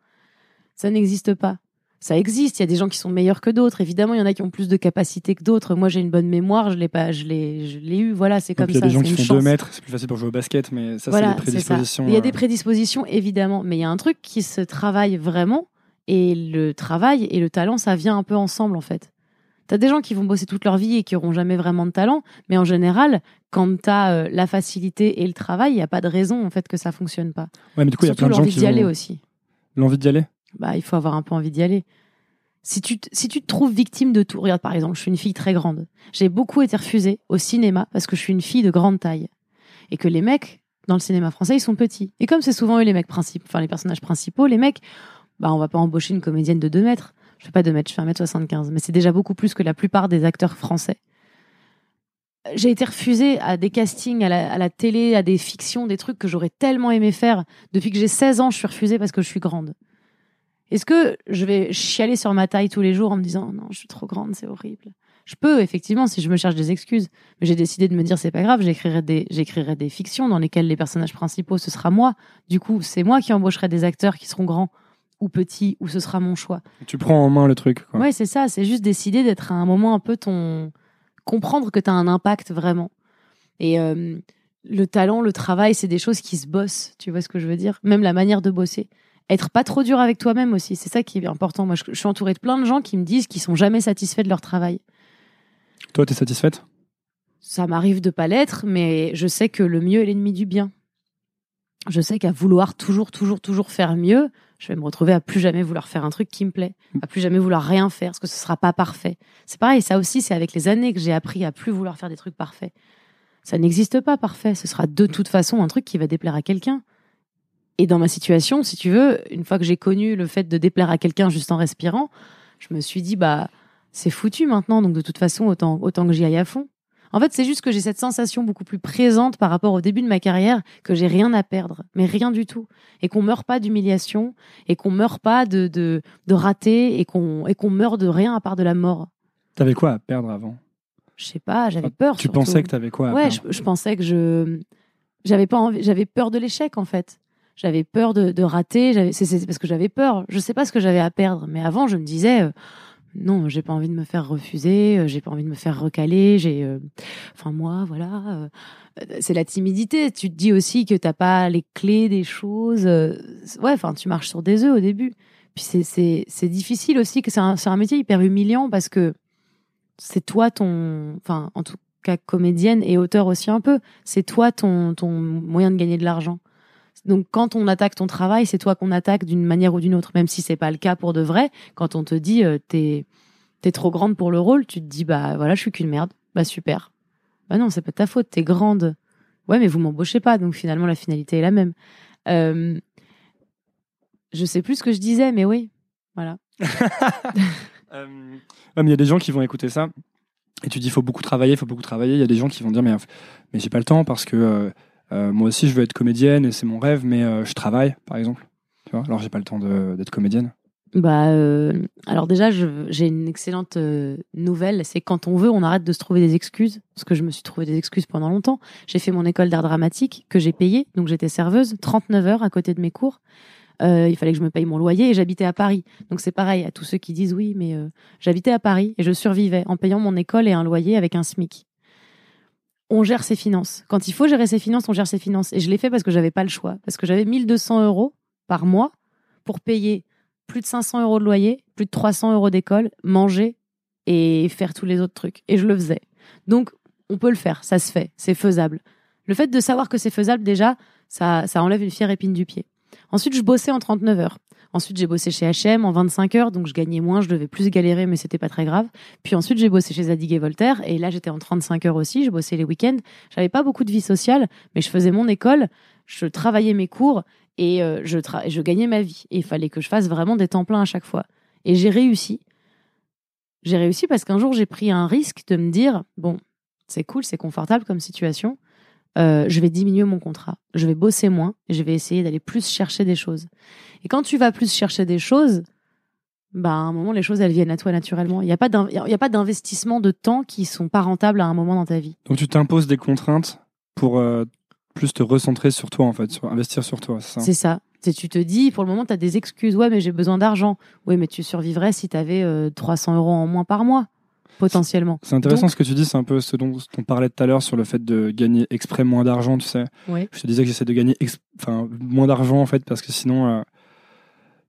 Ça n'existe pas. Ça existe. Il y a des gens qui sont meilleurs que d'autres. Évidemment, il y en a qui ont plus de capacités que d'autres. Moi, j'ai une bonne mémoire. Je l'ai pas. Je l'ai. Je l'ai eu. Voilà, c'est comme Donc, il y a ça. des gens qui font chance. 2 mètres, c'est plus facile pour jouer au basket, mais ça, Voilà, c'est des ça. prédispositions. Il y a euh, des prédispositions, évidemment, mais il y a un truc qui se travaille vraiment, et le travail et le talent, ça vient un peu ensemble, en fait. T'as des gens qui vont bosser toute leur vie et qui auront jamais vraiment de talent, mais en général, quand t'as euh, la facilité et le travail, il n'y a pas de raison, en fait, que ça fonctionne pas. Ouais, mais du coup, il y a plein de gens l'envie qui d'y aller aussi. l'envie d'y aller? Bah, il faut avoir un peu envie d'y aller. Si tu, si tu te trouves victime de tout, regarde par exemple, je suis une fille très grande. J'ai beaucoup été refusée au cinéma parce que je suis une fille de grande taille. Et que les mecs, dans le cinéma français, ils sont petits. Et comme c'est souvent eux les mecs principaux, enfin les personnages principaux, les mecs, bah on va pas embaucher une comédienne de 2 mètres. Je fais pas 2 mètres, je fais 1 mètre 75. Mais c'est déjà beaucoup plus que la plupart des acteurs français. J'ai été refusée à des castings, à la télé, à des fictions, des trucs que j'aurais tellement aimé faire. Depuis que j'ai 16 ans, je suis refusée parce que je suis grande. Est-ce que je vais chialer sur ma taille tous les jours en me disant non, je suis trop grande, c'est horrible? Je peux, effectivement, si je me cherche des excuses. Mais j'ai décidé de me dire c'est pas grave, j'écrirai des, j'écrirai des fictions dans lesquelles les personnages principaux, ce sera moi. Du coup, c'est moi qui embaucherai des acteurs qui seront grands ou petits, ou ce sera mon choix. Tu prends en main le truc. Quoi. Ouais, c'est ça. C'est juste décider d'être à un moment un peu ton. comprendre que tu as un impact vraiment. Et euh, le talent, le travail, c'est des choses qui se bossent. Tu vois ce que je veux dire? Même la manière de bosser. Être pas trop dur avec toi-même aussi. C'est ça qui est important. Moi, je, je suis entourée de plein de gens qui me disent qu'ils sont jamais satisfaits de leur travail. Toi, t'es satisfaite? Ça m'arrive de pas l'être, mais je sais que le mieux est l'ennemi du bien. Je sais qu'à vouloir toujours, toujours, toujours faire mieux, je vais me retrouver à plus jamais vouloir faire un truc qui me plaît, à plus jamais vouloir rien faire, parce que ce sera pas parfait. C'est pareil, ça aussi, c'est avec les années que j'ai appris à plus vouloir faire des trucs parfaits. Ça n'existe pas parfait. Ce sera de toute façon un truc qui va déplaire à quelqu'un. Et dans ma situation, si tu veux, une fois que j'ai connu le fait de déplaire à quelqu'un juste en respirant, je me suis dit, bah, c'est foutu maintenant, donc de toute façon, autant, autant que j'y aille à fond. En fait, c'est juste que j'ai cette sensation beaucoup plus présente par rapport au début de ma carrière que j'ai rien à perdre, mais rien du tout. Et qu'on meurt pas d'humiliation, et qu'on meurt pas de, de, de rater, et qu'on, qu'on meurt de rien à part de la mort. T'avais quoi à perdre avant? Je sais pas, j'avais peur. Tu surtout. pensais que t'avais quoi à Ouais, je, perdre je pensais que je j'avais pas j'avais peur de l'échec en fait. J'avais peur de, de rater. C'est parce que j'avais peur. Je sais pas ce que j'avais à perdre, mais avant je me disais euh, non, j'ai pas envie de me faire refuser, euh, j'ai pas envie de me faire recaler. J'ai, euh, enfin moi, voilà, euh, c'est la timidité. Tu te dis aussi que t'as pas les clés des choses. ouais, enfin tu marches sur des œufs au début. Puis c'est c'est c'est difficile aussi que c'est un un métier hyper humiliant parce que c'est toi ton, enfin en tout cas comédienne et auteur aussi un peu, c'est toi ton, ton moyen de gagner de l'argent. Donc quand on attaque ton travail, c'est toi qu'on attaque d'une manière ou d'une autre, même si c'est pas le cas pour de vrai. Quand on te dit euh, t'es t'es trop grande pour le rôle, tu te dis bah voilà je suis qu'une merde, bah super. Bah non c'est pas de ta faute, t'es grande. Ouais mais vous m'embauchez pas, donc finalement la finalité est la même. Euh, je sais plus ce que je disais, mais oui, voilà. Euh, il y a des gens qui vont écouter ça et tu dis faut beaucoup travailler, il faut beaucoup travailler. Il y a des gens qui vont dire mais, mais j'ai pas le temps parce que euh, moi aussi je veux être comédienne et c'est mon rêve, mais euh, je travaille par exemple. Tu vois, alors j'ai pas le temps d'être comédienne. Bah, euh, alors déjà, j'ai une excellente euh, nouvelle, c'est quand on veut, on arrête de se trouver des excuses, parce que je me suis trouvé des excuses pendant longtemps. J'ai fait mon école d'art dramatique que j'ai payée, donc j'étais serveuse, 39 heures à côté de mes cours. Euh, il fallait que je me paye mon loyer et j'habitais à Paris. Donc c'est pareil à tous ceux qui disent oui, mais euh, j'habitais à Paris et je survivais en payant mon école et un loyer avec un SMIC. On gère ses finances. Quand il faut gérer ses finances, on gère ses finances. Et je l'ai fait parce que j'avais pas le choix, parce que j'avais 1200 euros par mois pour payer plus de 500 euros de loyer, plus de 300 euros d'école, manger et faire tous les autres trucs. Et je le faisais. Donc, on peut le faire, ça se fait, c'est faisable. Le fait de savoir que c'est faisable, déjà, ça, ça enlève une fière épine du pied. Ensuite, je bossais en 39 heures. Ensuite, j'ai bossé chez H&M en 25 heures, donc je gagnais moins, je devais plus galérer, mais c'était pas très grave. Puis ensuite, j'ai bossé chez Zadig et Voltaire, et là, j'étais en 35 heures aussi, je bossais les week-ends. J'avais pas beaucoup de vie sociale, mais je faisais mon école, je travaillais mes cours, et euh, je, gagnais ma vie. Et il fallait que je fasse vraiment des temps pleins à chaque fois. Et j'ai réussi. J'ai réussi parce qu'un jour, j'ai pris un risque de me dire, bon, c'est cool, c'est confortable comme situation, euh, je vais diminuer mon contrat, je vais bosser moins, et je vais essayer d'aller plus chercher des choses. Et quand tu vas plus chercher des choses, bah, à un moment, les choses, elles viennent à toi naturellement. Il n'y a pas d'investissement de temps qui sont pas rentables à un moment dans ta vie. Donc tu t'imposes des contraintes pour euh, plus te recentrer sur toi, en fait, sur investir sur toi, c'est ça? C'est ça. Tu te dis, pour le moment, tu as des excuses. Ouais, mais j'ai besoin d'argent. Oui, mais tu survivrais si tu avais 300 euros en moins par mois potentiellement. C'est intéressant ce que tu dis, c'est un peu ce dont, on parlait tout à l'heure sur le fait de gagner exprès moins d'argent, tu sais. Je te disais que j'essaie de gagner enfin, moins d'argent en fait parce que sinon, euh,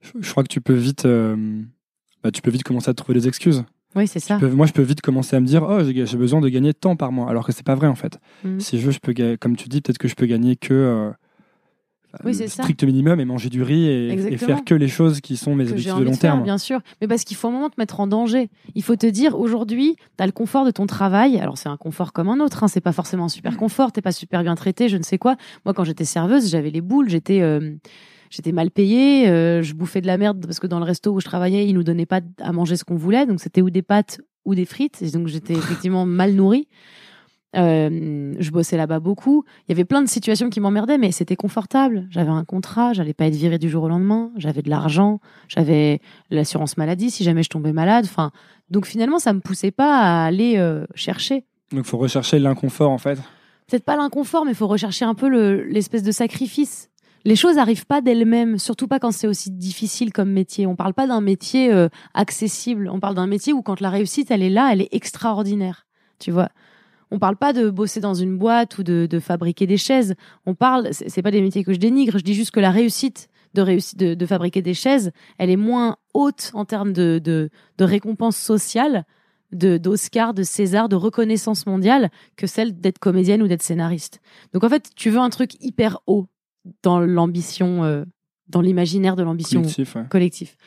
je, crois que tu peux vite, euh, bah, tu peux vite commencer à trouver des excuses. Oui, c'est ça. moi, je peux vite commencer à me dire, oh, j'ai besoin de gagner tant par mois, alors que c'est pas vrai en fait. Mmh. Si je veux, je peux, comme tu dis, peut-être que je peux gagner que euh, oui, le strict minimum et manger du riz et, faire que les choses qui sont mes habitudes de long terme. bien sûr, mais parce qu'il faut un moment te mettre en danger. Il faut te dire aujourd'hui, tu as le confort de ton travail. Alors c'est un confort comme un autre, hein. c'est pas forcément un super confort, t'es pas super bien traité, je ne sais quoi. Moi quand j'étais serveuse, j'avais les boules, j'étais euh, j'étais mal payée, euh, je bouffais de la merde parce que dans le resto où je travaillais, ils nous donnaient pas à manger ce qu'on voulait, donc c'était ou des pâtes ou des frites, et donc j'étais effectivement mal nourrie. Euh, je bossais là-bas beaucoup. Il y avait plein de situations qui m'emmerdaient, mais c'était confortable. J'avais un contrat, j'allais pas être virée du jour au lendemain. J'avais de l'argent, j'avais l'assurance maladie si jamais je tombais malade. Enfin, donc finalement, ça me poussait pas à aller euh, chercher. Donc, faut rechercher l'inconfort en fait. Peut-être pas l'inconfort, mais faut rechercher un peu l'espèce de sacrifice. Les choses arrivent pas d'elles-mêmes, surtout pas quand c'est aussi difficile comme métier. On parle pas d'un métier euh, accessible. On parle d'un métier où quand la réussite elle est là, elle est extraordinaire. Tu vois? On parle pas de bosser dans une boîte ou de, fabriquer des chaises. On parle, c'est pas des métiers que je dénigre. Je dis juste que la réussite de, réussite de, fabriquer des chaises, elle est moins haute en termes de, de, de récompense sociale, de d'Oscar, de César, de reconnaissance mondiale que celle d'être comédienne ou d'être scénariste. Donc en fait, tu veux un truc hyper haut dans l'ambition, euh, dans l'imaginaire de l'ambition collectif, collectif.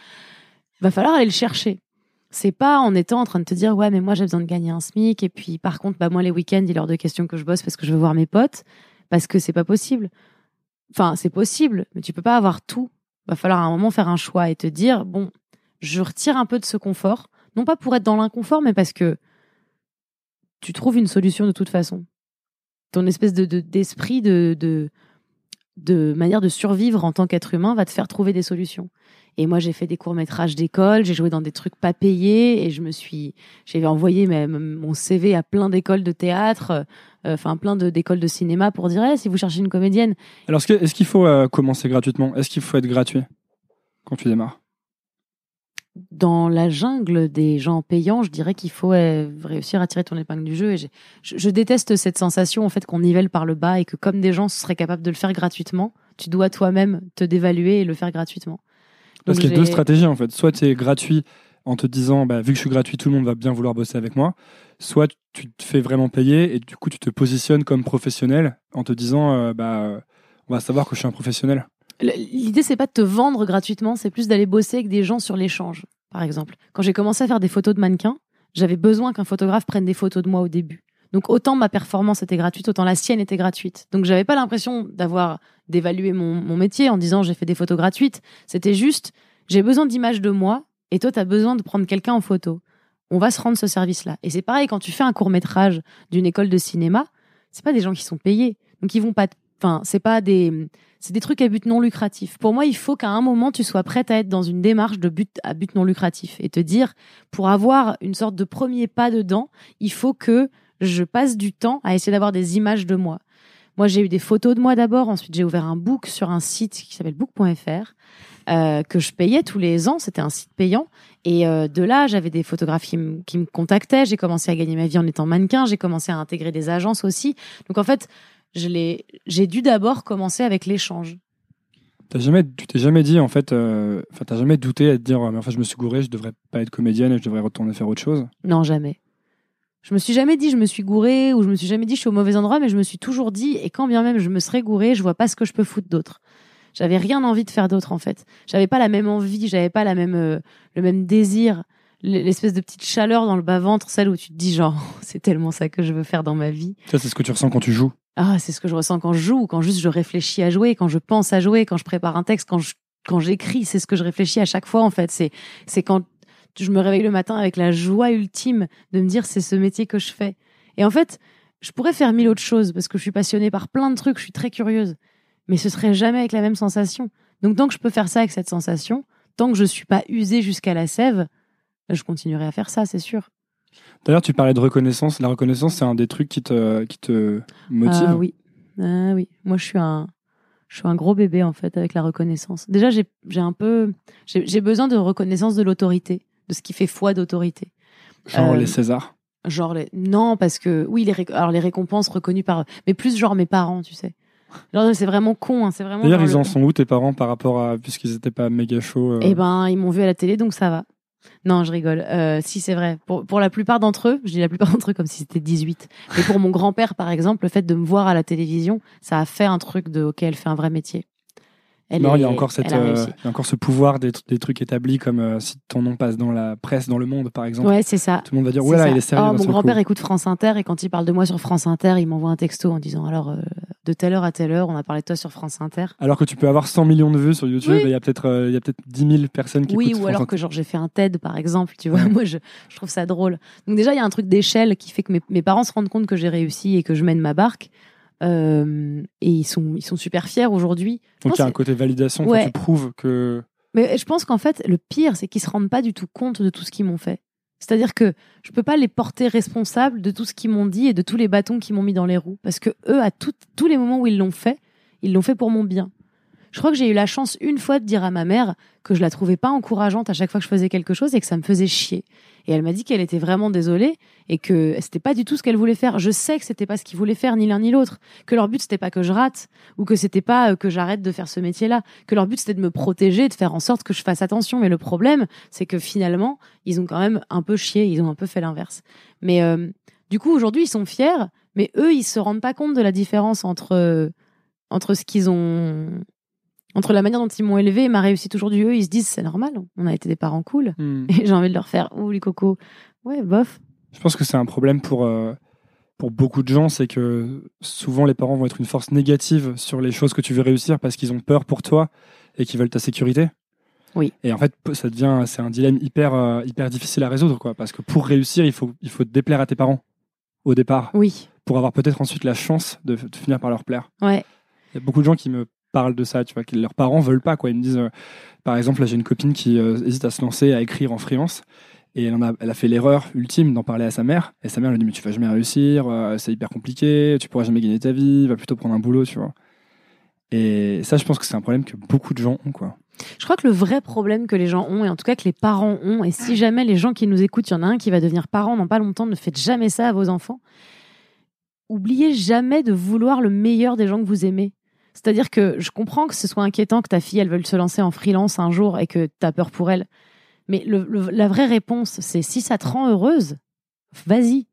Va falloir aller le chercher c'est pas en étant en train de te dire ouais mais moi j'ai besoin de gagner un smic et puis par contre bah moi les week-ends il est hors de question que je bosse parce que je veux voir mes potes parce que c'est pas possible. Enfin c'est possible mais tu peux pas avoir tout. Va falloir à un moment faire un choix et te dire bon je retire un peu de ce confort non pas pour être dans l'inconfort mais parce que tu trouves une solution de toute façon. Ton espèce de d'esprit de, de de manière de survivre en tant qu'être humain va te faire trouver des solutions. Et moi, j'ai fait des courts métrages d'école, j'ai joué dans des trucs pas payés et je me suis, j'avais envoyé mon CV à plein d'écoles de théâtre, euh, enfin plein d'écoles de, cinéma pour dire si vous cherchez une comédienne. Alors, est-ce qu'il faut euh, commencer gratuitement? Est-ce qu'il faut être gratuit quand tu démarres? Dans la jungle des gens payants, je dirais qu'il faut euh, réussir à tirer ton épingle du jeu. Et je, déteste cette sensation en fait qu'on nivelle par le bas et que comme des gens seraient capables de le faire gratuitement, tu dois toi-même te dévaluer et le faire gratuitement. Parce qu'il y a deux stratégies en fait. Soit tu es gratuit en te disant, bah, vu que je suis gratuit, tout le monde va bien vouloir bosser avec moi. Soit tu te fais vraiment payer et du coup tu te positionnes comme professionnel en te disant, euh, bah, on va savoir que je suis un professionnel. L'idée, c'est pas de te vendre gratuitement, c'est plus d'aller bosser avec des gens sur l'échange, par exemple. Quand j'ai commencé à faire des photos de mannequins, j'avais besoin qu'un photographe prenne des photos de moi au début. Donc autant ma performance était gratuite, autant la sienne était gratuite. Donc j'avais pas l'impression d'avoir d'évaluer mon, métier en disant j'ai fait des photos gratuites. C'était juste j'ai besoin d'images de moi et toi tu as besoin de prendre quelqu'un en photo. On va se rendre ce service-là. Et c'est pareil quand tu fais un court métrage d'une école de cinéma, c'est pas des gens qui sont payés. Donc ils vont pas enfin c'est pas des c'est des trucs à but non lucratif. Pour moi, il faut qu'à un moment, tu sois prête à être dans une démarche de but à but non lucratif et te dire, pour avoir une sorte de premier pas dedans, il faut que je passe du temps à essayer d'avoir des images de moi. Moi, j'ai eu des photos de moi d'abord. Ensuite, j'ai ouvert un book sur un site qui s'appelle book.fr euh, que je payais tous les ans. C'était un site payant. Et euh, de là, j'avais des photographes qui, qui me contactaient. J'ai commencé à gagner ma vie en étant mannequin. J'ai commencé à intégrer des agences aussi. Donc, en fait, j'ai dû d'abord commencer avec l'échange. T'as jamais, tu t'es jamais dit en fait, euh, enfin t'as jamais douté à te dire, mais enfin je me suis gouré, je devrais pas être comédienne et je devrais retourner faire autre chose? Non jamais. Je me suis jamais dit je me suis gouré ou je me suis jamais dit je suis au mauvais endroit, mais je me suis toujours dit et quand bien même je me serais gouré, je vois pas ce que je peux foutre d'autre. J'avais rien envie de faire d'autre en fait. J'avais pas la même envie, j'avais pas la même euh, le même désir, l'espèce de petite chaleur dans le bas ventre, celle où tu te dis genre c'est tellement ça que je veux faire dans ma vie. Ça c'est ce que tu ressens quand tu joues. Ah, c'est ce que je ressens quand je joue, quand juste je réfléchis à jouer, quand je pense à jouer, quand je prépare un texte, quand je quand j'écris, c'est ce que je réfléchis à chaque fois en fait. C'est c'est quand je me réveille le matin avec la joie ultime de me dire c'est ce métier que je fais. Et en fait, je pourrais faire mille autres choses parce que je suis passionnée par plein de trucs, je suis très curieuse. Mais ce serait jamais avec la même sensation. Donc tant que je peux faire ça avec cette sensation, tant que je suis pas usée jusqu'à la sève, je continuerai à faire ça, c'est sûr. D'ailleurs, tu parlais de reconnaissance. La reconnaissance, c'est un des trucs qui te, qui te motive. Ah oui. Ah oui. Moi, je suis un, je suis un gros bébé en fait avec la reconnaissance. Déjà, j'ai un peu, j'ai besoin de reconnaissance de l'autorité, de ce qui fait foi d'autorité. Genre les euh, Césars. Genre les, non parce que oui les alors les récompenses reconnues par, mais plus genre mes parents, tu sais. Genre c'est vraiment con, hein, c'est vraiment. D'ailleurs, ils en sont où tes parents par rapport à puisqu'ils étaient pas méga chauds. Euh Eh ben, ils m'ont vu à la télé, donc ça va. Non, je rigole. Euh, si, c'est vrai. Pour, pour la plupart d'entre eux, je dis la plupart d'entre eux comme si c'était 18. Mais pour mon grand-père, par exemple, le fait de me voir à la télévision, ça a fait un truc de OK, elle fait un vrai métier. Non, il y a encore cette, euh, il y a encore ce pouvoir des, des trucs établis comme euh, si ton nom passe dans la presse, dans le monde, par exemple. Ouais, c'est ça. Tout le monde va dire, ouais, il est sérieux. Oh, mon grand-père écoute France Inter et quand il parle de moi sur France Inter, il m'envoie un texto en disant, alors, de telle heure à telle heure, on a parlé de toi sur France Inter. Alors que tu peux avoir 100 millions de vues sur YouTube, il y a peut-être euh, il y a peut-être 10 000 personnes qui Oui, ou alors que genre j'ai fait un TED par exemple, tu vois. Moi je, je, trouve ça drôle. Donc déjà il y a un truc d'échelle qui fait que mes, mes, parents se rendent compte que j'ai réussi et que je mène ma barque. Euh, et ils sont ils sont super fiers aujourd'hui. Donc il y a un côté validation quand tu prouves que mais je pense qu'en fait, le pire, c'est qu'ils se rendent pas du tout compte de tout ce qu'ils m'ont fait. C'est-à-dire que je peux pas les porter responsables de tout ce qu'ils m'ont dit et de tous les bâtons qu'ils m'ont mis dans les roues. Parce que eux, à tous les moments où ils l'ont fait, ils l'ont fait pour mon bien. Je crois que j'ai eu la chance une fois de dire à ma mère que je la trouvais pas encourageante à chaque fois que je faisais quelque chose et que ça me faisait chier. Et elle m'a dit qu'elle était vraiment désolée et que c'était pas du tout ce qu'elle voulait faire. Je sais que c'était pas ce qu'ils voulaient faire ni l'un ni l'autre, que leur but c'était pas que je rate ou que c'était pas euh, que j'arrête de faire ce métier-là, que leur but c'était de me protéger, de faire en sorte que je fasse attention. Mais le problème, c'est que finalement, ils ont quand même un peu chié, ils ont un peu fait l'inverse. Mais euh, du coup, aujourd'hui, ils sont fiers, mais eux, ils se rendent pas compte de la différence entre euh, entre ce qu'ils ont entre la manière dont ils m'ont élevé et ma réussite aujourd'hui, eux, ils se disent c'est normal, on a été des parents cool. Hmm. Et j'ai envie de leur faire, ouh les cocos, ouais, bof. Je pense que c'est un problème pour, euh, pour beaucoup de gens, c'est que souvent les parents vont être une force négative sur les choses que tu veux réussir parce qu'ils ont peur pour toi et qu'ils veulent ta sécurité. Oui. Et en fait, ça devient, c'est un dilemme hyper, euh, hyper difficile à résoudre, quoi. Parce que pour réussir, il faut, il faut te déplaire à tes parents au départ. Oui. Pour avoir peut-être ensuite la chance de, de finir par leur plaire. Ouais. Il y a beaucoup de gens qui me parlent de ça, tu vois, que leurs parents veulent pas, quoi. Ils me disent, euh, par exemple, j'ai une copine qui euh, hésite à se lancer à écrire en freelance. Et elle, a, elle a fait l'erreur ultime d'en parler à sa mère. Et sa mère lui dit, mais tu vas jamais réussir, euh, c'est hyper compliqué, tu pourras jamais gagner ta vie, va plutôt prendre un boulot, tu vois. Et ça, je pense que c'est un problème que beaucoup de gens ont, quoi. Je crois que le vrai problème que les gens ont, et en tout cas que les parents ont, et si jamais les gens qui nous écoutent, il y en a un qui va devenir parent dans pas longtemps, ne faites jamais ça à vos enfants. Oubliez jamais de vouloir le meilleur des gens que vous aimez. C'est-à-dire que je comprends que ce soit inquiétant que ta fille, elle veuille se lancer en freelance un jour et que tu as peur pour elle. Mais la vraie réponse, c'est si ça te rend heureuse, vas-y.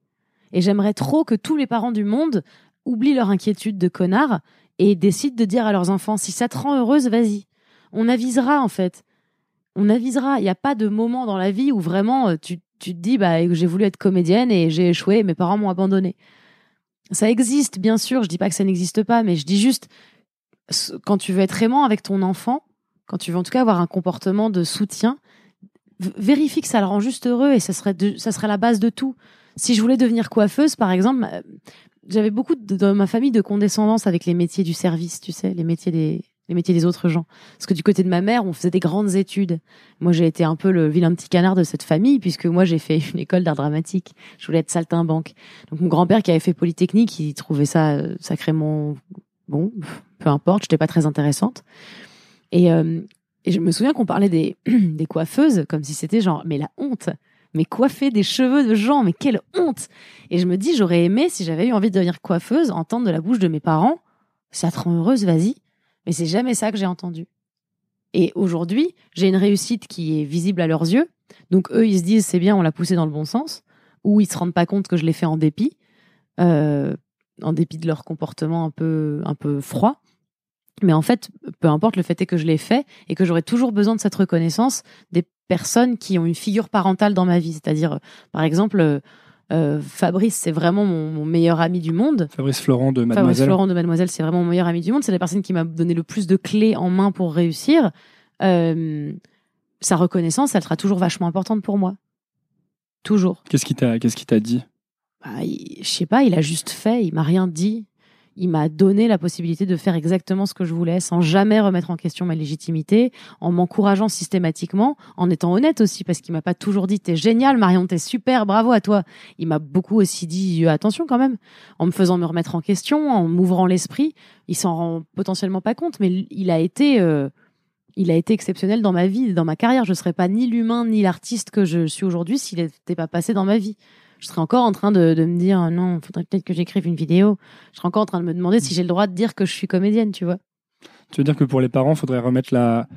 Et j'aimerais trop que tous les parents du monde oublient leur inquiétude de connard et décident de dire à leurs enfants si ça te rend heureuse, vas-y. On avisera en fait. On avisera. Il n'y a pas de moment dans la vie où vraiment euh, tu, te dis bah j'ai voulu être comédienne et j'ai échoué, mes parents m'ont abandonné. Ça existe, bien sûr. Je dis pas que ça n'existe pas, mais je dis juste quand tu veux être aimant avec ton enfant, quand tu veux en tout cas avoir un comportement de soutien, vérifie que ça le rend juste heureux et ça serait, ça serait la base de tout. Si je voulais devenir coiffeuse, par exemple, j'avais beaucoup de, dans ma famille de condescendance avec les métiers du service, tu sais, les métiers des, les métiers des autres gens. Parce que du côté de ma mère, on faisait des grandes études. Moi, j'ai été un peu le vilain petit canard de cette famille, puisque moi, j'ai fait une école d'art dramatique. Je voulais être saltimbanque. Donc, mon grand-père qui avait fait Polytechnique, il trouvait ça euh, sacrément bon, peu importe, je n'étais pas très intéressante. Euh, et, je me souviens qu'on parlait des, des coiffeuses comme si c'était genre, mais la honte, mais coiffer des cheveux de gens, mais quelle honte Et je me dis, j'aurais aimé, si j'avais eu envie de devenir coiffeuse, entendre de la bouche de mes parents, ça te rend heureuse, vas-y. Mais c'est jamais ça que j'ai entendu. Et aujourd'hui, j'ai une réussite qui est visible à leurs yeux. Donc eux, ils se disent, c'est bien, on l'a poussé dans le bon sens. ou ils se rendent pas compte que je l'ai fait en dépit, euh, en dépit de leur comportement un peu, un peu froid. Mais en fait, peu importe, le fait est que je l'ai fait et que j'aurai toujours besoin de cette reconnaissance des personnes qui ont une figure parentale dans ma vie. C'est-à-dire, euh, par exemple, euh, euh, Fabrice, c'est vraiment mon, mon meilleur ami du monde. Fabrice Florent de Fabrice Mademoiselle. Florent de Mademoiselle, c'est vraiment mon meilleur ami du monde. C'est la personne qui m'a donné le plus de clés en main pour réussir. Euh, sa reconnaissance, elle sera toujours vachement importante pour moi. Toujours. Qu'est-ce qu'il t'a qu'est-ce qu'il t'a dit? Bah, il- je sais pas, il a juste fait, il m'a rien dit. Il m'a donné la possibilité de faire exactement ce que je voulais, sans jamais remettre en question ma légitimité, en m'encourageant systématiquement, en étant honnête aussi, parce qu'il m'a pas toujours dit t'es génial, Marion, t'es super, bravo à toi. Il m'a beaucoup aussi dit euh, attention quand même, en me faisant me remettre en question, en m'ouvrant l'esprit. Il s'en rend potentiellement pas compte, mais il a été, euh, il a été exceptionnel dans ma vie, dans ma carrière. Je serais pas ni l'humain ni l'artiste que je suis aujourd'hui s'il n'était pas passé dans ma vie je serais encore en train de, de me dire non, faudrait peut-être que j'écrive une vidéo. Je serais encore en train de me demander si j'ai le droit de dire que je suis comédienne, tu vois. Tu veux dire que pour les parents, faudrait remettre la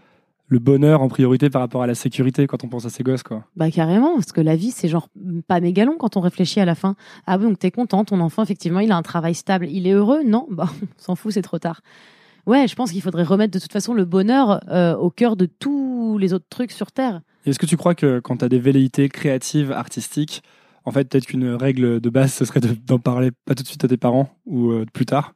le bonheur en priorité par rapport à la sécurité quand on pense à ses gosses quoi. Bah carrément, parce que la vie c'est genre pas méga long quand on réfléchit à la fin. Ah oui, donc t'es content, ton enfant effectivement il a un travail stable, il est heureux? Non, bah on s'en fout, c'est trop tard. Ouais, je pense qu'il faudrait remettre de toute façon le bonheur euh, au cœur de tous les autres trucs sur Terre. Est-ce que tu crois que quand tu as des velléités créatives, artistiques, en fait, peut-être qu'une règle de base, ce serait de- d'en parler pas tout de suite à tes parents ou euh, plus tard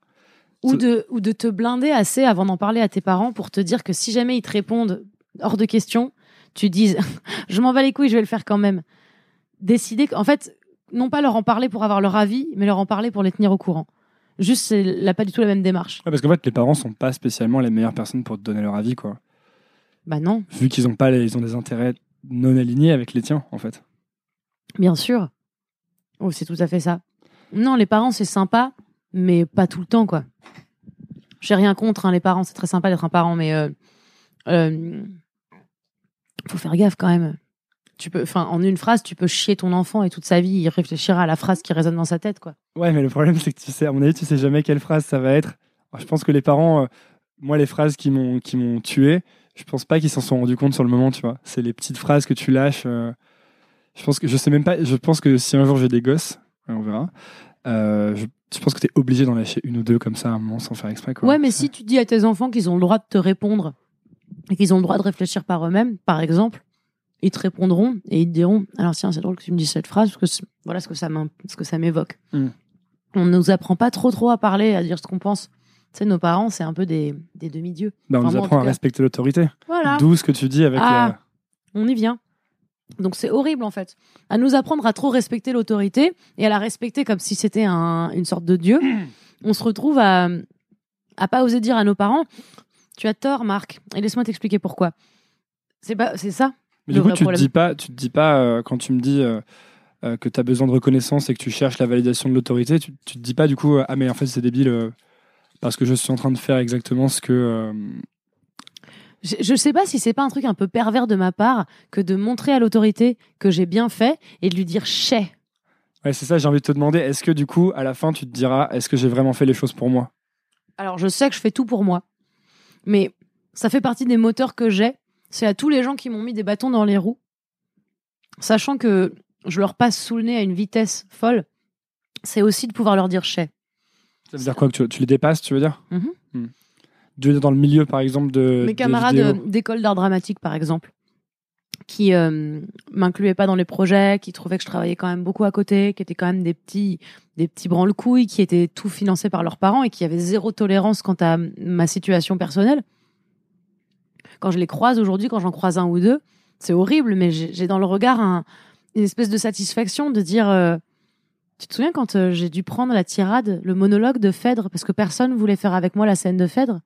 Ou de, ou de te blinder assez avant d'en parler à tes parents pour te dire que si jamais ils te répondent hors de question, tu dises je m'en bats les couilles, je vais le faire quand même. Décider, en fait, non pas leur en parler pour avoir leur avis, mais leur en parler pour les tenir au courant. Juste, c'est là pas du tout la même démarche. Ouais, Parce qu'en fait, les parents sont pas spécialement les meilleures personnes pour te donner leur avis, quoi. Bah non, Vu qu'ils ont pas, les- ils ont des intérêts non alignés avec les tiens, en fait. bien sûr. Oh, c'est tout à fait ça. Non, les parents, c'est sympa, mais pas tout le temps, quoi. J'ai rien contre hein, les parents, c'est très sympa d'être un parent, mais euh, euh, faut faire gaffe quand même. Tu peux, en une phrase, tu peux chier ton enfant et toute sa vie, il réfléchira à la phrase qui résonne dans sa tête, quoi. Ouais, mais le problème, c'est que tu sais, à mon avis, tu sais jamais quelle phrase ça va être. Je pense que les parents, euh, moi, les phrases qui m'ont qui m'ont tué, je pense pas qu'ils s'en sont rendus compte sur le moment, tu vois. C'est les petites phrases que tu lâches. Euh, je pense que je sais même pas. Je pense que si un jour j'ai des gosses, on verra. euh, je, je pense que tu es obligé d'en lâcher une ou deux comme ça à un moment sans faire exprès. Quoi. Ouais, mais si tu dis à tes enfants qu'ils ont le droit de te répondre et qu'ils ont le droit de réfléchir par eux-mêmes, par exemple, ils te répondront et ils te diront Alors, tiens, c'est drôle que tu me dises cette phrase parce que voilà ce que ça m'im- ce que ça m'évoque. Mm. On nous apprend pas trop, trop à parler, à dire ce qu'on pense. Tu sais, nos parents, c'est un peu des, des demi-dieux. Bah, on Enfin, nous apprend à respecter l'autorité. Voilà, D'où ce que tu dis avec Ah. on y vient. Donc, c'est horrible, en fait. À nous apprendre à trop respecter l'autorité et à la respecter comme si c'était un- une sorte de dieu. On se retrouve à, à pas oser dire à nos parents Tu as tort, Marc, et laisse-moi t'expliquer pourquoi. C'est pas, c'est ça. Mais le du coup, vrai tu te dis pas, tu te dis pas euh, quand tu me dis euh, euh, que tu as besoin de reconnaissance et que tu cherches la validation de l'autorité, tu, tu te dis pas du coup ah mais en fait c'est débile parce que je suis en train de faire exactement ce que Je, je sais pas si c'est pas un truc un peu pervers de ma part que de montrer à l'autorité que j'ai bien fait et de lui dire chais. ouais c'est ça j'ai envie de te demander est-ce que du coup à la fin tu te diras est-ce que j'ai vraiment fait les choses pour moi? Alors, je sais que je fais tout pour moi, mais ça fait partie des moteurs que j'ai. C'est à tous les gens qui m'ont mis des bâtons dans les roues, sachant que je leur passe sous le nez à une vitesse folle. C'est aussi de pouvoir leur dire chais. ça veut dire quoi que tu, tu les dépasses tu veux dire? Mhm. Hmm. Dire dans le milieu par exemple de Mes des camarades euh, d'école d'art dramatique, par exemple, qui euh, m'incluaient pas dans les projets, qui trouvaient que je travaillais quand même beaucoup à côté, qui étaient quand même des petits, des petits branle-couilles, qui étaient tout financés par leurs parents et qui avaient zéro tolérance quant à ma situation personnelle. Quand je les croise aujourd'hui, quand j'en croise un ou deux, c'est horrible, mais j'ai dans le regard un- une espèce de satisfaction de dire. euh, tu te souviens quand euh, j'ai dû prendre la tirade, le monologue de Phèdre, parce que personne voulait faire avec moi la scène de Phèdre?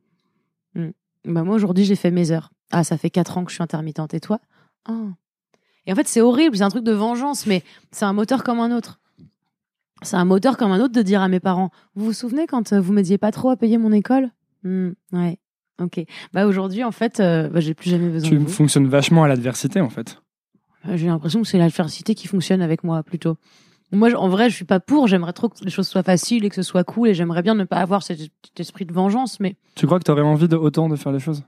Bah moi aujourd'hui j'ai fait mes heures. Ah ça fait quatre ans que je suis intermittente et toi? Ah. Et en fait c'est horrible, c'est un truc de vengeance, mais c'est un moteur comme un autre. C'est un moteur comme un autre de dire à mes parents, vous vous souvenez quand euh, vous m'aidiez pas trop à payer mon école? Hmm, Ouais. Ok. Bah aujourd'hui en fait euh, bah, j'ai plus jamais besoin tu de vous. fonctionnes vachement à l'adversité en fait J'ai l'impression que c'est l'adversité qui fonctionne avec moi plutôt. Moi, en vrai, je suis pas pour. J'aimerais trop que les choses soient faciles et que ce soit cool. Et j'aimerais bien ne pas avoir cet cet esprit de vengeance. Mais tu crois que tu aurais envie de autant de faire les choses?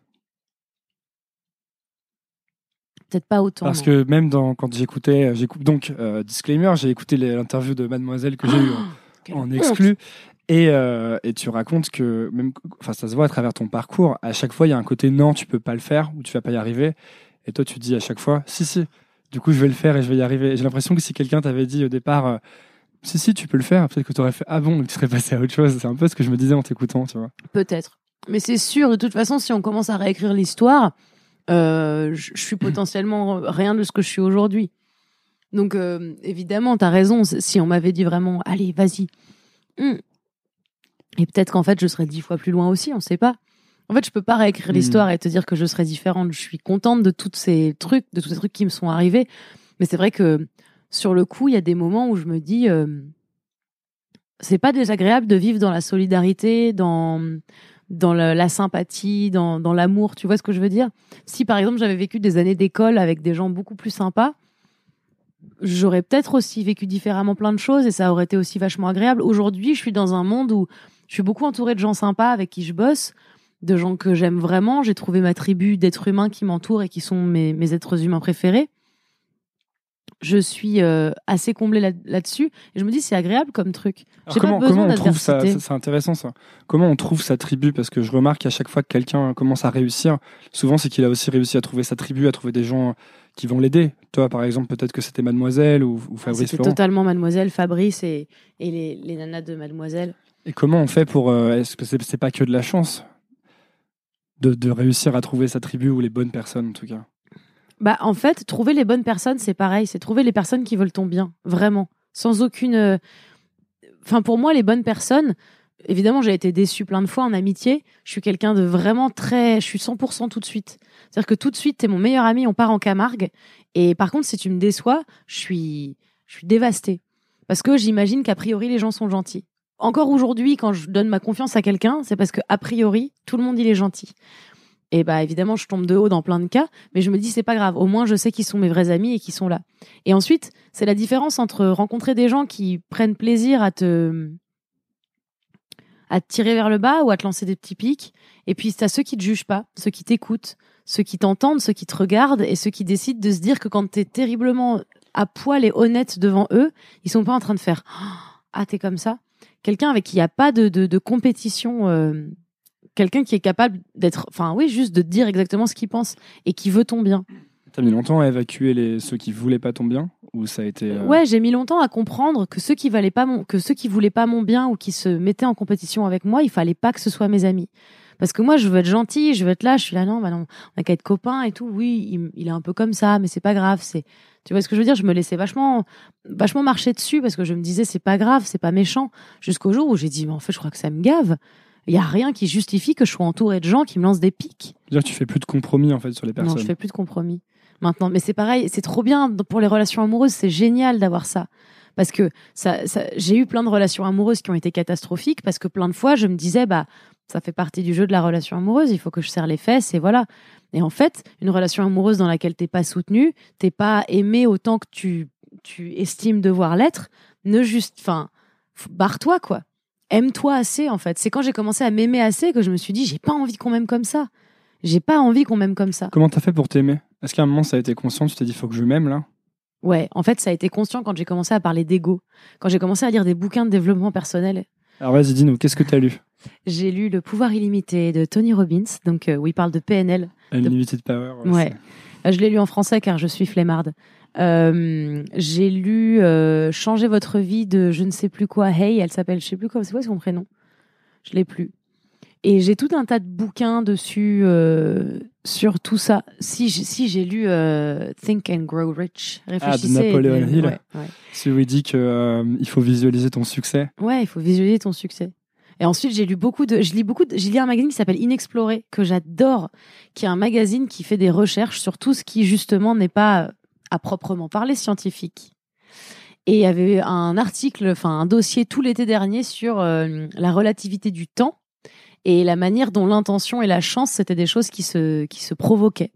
Peut-être pas autant. Parce non. que même dans, quand j'écoutais, j'écoute donc euh, disclaimer, j'ai écouté l'interview de Mademoiselle que j'ai eu Quelle en honte. exclu. Et, euh, et tu racontes que, même, enfin, ça se voit à travers ton parcours, à chaque fois, il y a un côté non, tu peux pas le faire ou tu vas pas y arriver. Et toi, tu dis à chaque fois, si, si, du coup, je vais le faire et je vais y arriver. J'ai l'impression que si quelqu'un t'avait dit au départ, euh, si, si, tu peux le faire, peut-être que tu aurais fait, ah bon, et que tu serais passé à autre chose. C'est un peu ce que je me disais en t'écoutant, tu vois. Peut-être. Mais c'est sûr, de toute façon, si on commence à réécrire l'histoire, euh, je suis potentiellement rien de ce que je suis aujourd'hui. Donc, euh, évidemment, tu as raison. Si on m'avait dit vraiment, allez, vas-y. Hmm. Et peut-être qu'en fait, je serais dix fois plus loin aussi, on sait pas. En fait, je peux pas réécrire Hmm. l'histoire et te dire que je serais différente. Je suis contente de tous ces trucs, de tous ces trucs qui me sont arrivés. Mais c'est vrai que sur le coup, il y a des moments où je me dis, euh, c'est pas désagréable de vivre dans la solidarité, dans dans la, la sympathie, dans, dans l'amour, tu vois ce que je veux dire? Si par exemple j'avais vécu des années d'école avec des gens beaucoup plus sympas, j'aurais peut-être aussi vécu différemment plein de choses et ça aurait été aussi vachement agréable. Aujourd'hui, je suis dans un monde où je suis beaucoup entourée de gens sympas avec qui je bosse, de gens que j'aime vraiment. J'ai trouvé ma tribu d'êtres humains qui m'entourent et qui sont mes, mes êtres humains préférés. Je suis euh, assez comblée là- là-dessus et je me dis c'est agréable comme truc. Pas comment, besoin comment on trouve ça? d'adversité. ça- C'est intéressant ça. Comment on trouve sa tribu? Parce que je remarque qu'à chaque fois que quelqu'un commence à réussir, souvent c'est qu'il a aussi réussi à trouver sa tribu, à trouver des gens qui vont l'aider. Toi, par exemple, peut-être que c'était Mademoiselle ou, ou Fabrice Ah, C'était totalement Mademoiselle, Fabrice et, et les, les nanas de Mademoiselle. Et comment on fait pour euh, Est-ce que c'est c'est pas que de la chance? De, de réussir à trouver sa tribu ou les bonnes personnes en tout cas Bah, en fait, trouver les bonnes personnes, c'est pareil. C'est trouver les personnes qui veulent ton bien, vraiment. Sans aucune. euh, Enfin, pour moi, les bonnes personnes. Évidemment, j'ai été déçue plein de fois en amitié. Je suis quelqu'un de vraiment très. Je suis 100% tout de suite. C'est-à-dire que tout de suite, t'es mon meilleur ami, on part en Camargue. Et par contre, si tu me déçois, je suis, je suis dévastée. Parce que j'imagine qu'a priori, les gens sont gentils. Encore aujourd'hui, quand je donne ma confiance à quelqu'un, c'est parce que a priori, tout le monde il est gentil. Et bah évidemment, je tombe de haut dans plein de cas, mais je me dis c'est pas grave. Au moins, je sais qu'ils sont mes vrais amis et qu'ils sont là. Et ensuite, c'est la différence entre rencontrer des gens qui prennent plaisir à te à te tirer vers le bas ou à te lancer des petits pics. Et puis, t'as ceux qui te jugent pas, ceux qui t'écoutent, ceux qui t'entendent, ceux qui te regardent et ceux qui décident de se dire que quand t'es terriblement à poil et honnête devant eux, ils sont pas en train de faire ah t'es comme ça. Quelqu'un avec qui il n'y a pas de, de, de compétition, euh, quelqu'un qui est capable d'être, enfin oui, juste de dire exactement ce qu'il pense et qui veut ton bien. T'as mis longtemps à évacuer les, ceux qui voulaient pas ton bien Ou ça a été. euh, Ouais, j'ai mis longtemps à comprendre que ceux qui valaient pas mon, que ceux qui voulaient pas mon bien ou qui se mettaient en compétition avec moi, il fallait pas que ce soit mes amis. Parce que moi, je veux être gentil, je veux être là, je suis là, non, bah non, on a qu'à être copains et tout. Oui, il, il est un peu comme ça, mais c'est pas grave. C'est, tu vois ce que je veux dire? Je me laissais vachement, vachement marcher dessus parce que je me disais c'est pas grave, c'est pas méchant. Jusqu'au jour où j'ai dit, mais en fait, je crois que ça me gave. Il y a rien qui justifie que je sois entourée de gens qui me lancent des pics. Dire tu fais plus de compromis en fait sur les personnes. Non, je fais plus de compromis maintenant. Mais c'est pareil, c'est trop bien pour les relations amoureuses. C'est génial d'avoir ça. Parce que ça, ça- j'ai eu plein de relations amoureuses qui ont été catastrophiques parce que plein de fois, je me disais, bah, ça fait partie du jeu de la relation amoureuse. Il faut que je serre les fesses et voilà. Et en fait, une relation amoureuse dans laquelle t'es pas soutenu, t'es pas aimé autant que tu, tu estimes devoir l'être, ne juste, enfin, barre-toi, quoi. Aime-toi assez, en fait. C'est quand j'ai commencé à m'aimer assez que je me suis dit, j'ai pas envie qu'on m'aime comme ça. J'ai pas envie qu'on m'aime comme ça. Comment t'as fait pour t'aimer? Est-ce qu'à un moment ça a été conscient? Tu t'es dit, faut que je m'aime là? Ouais, en fait, ça a été conscient quand j'ai commencé à parler d'ego. Quand j'ai commencé à lire des bouquins de développement personnel. Alors vas-y, dis-nous, qu'est-ce que t'as lu? J'ai lu Le pouvoir illimité de Tony Robbins, donc euh, où il parle de PNL. Unlimited Power. Ouais. Euh, Je l'ai lu en français car je suis flemmarde. Euh, j'ai lu euh, Changer votre vie de je ne sais plus quoi. Hey, elle s'appelle, je sais plus quoi, c'est quoi son prénom? Je l'ai plus. Et j'ai tout un tas de bouquins dessus euh, sur tout ça. Si j'ai si j'ai lu euh, Think and Grow Rich, réfléchissez. et- Napoleon Hill. Ouais, ouais. C'est où il dit que euh, il faut visualiser ton succès. Ouais, il faut visualiser ton succès. Et ensuite, j'ai lu beaucoup de, je lis beaucoup de, j'ai lu un magazine qui s'appelle Inexploré, que j'adore, qui est un magazine qui fait des recherches sur tout ce qui, justement, n'est pas, euh, à proprement parler, scientifique. Et il y avait un article, enfin, un dossier tout l'été dernier sur euh, la relativité du temps et la manière dont l'intention et la chance, c'était des choses qui se, qui se provoquaient.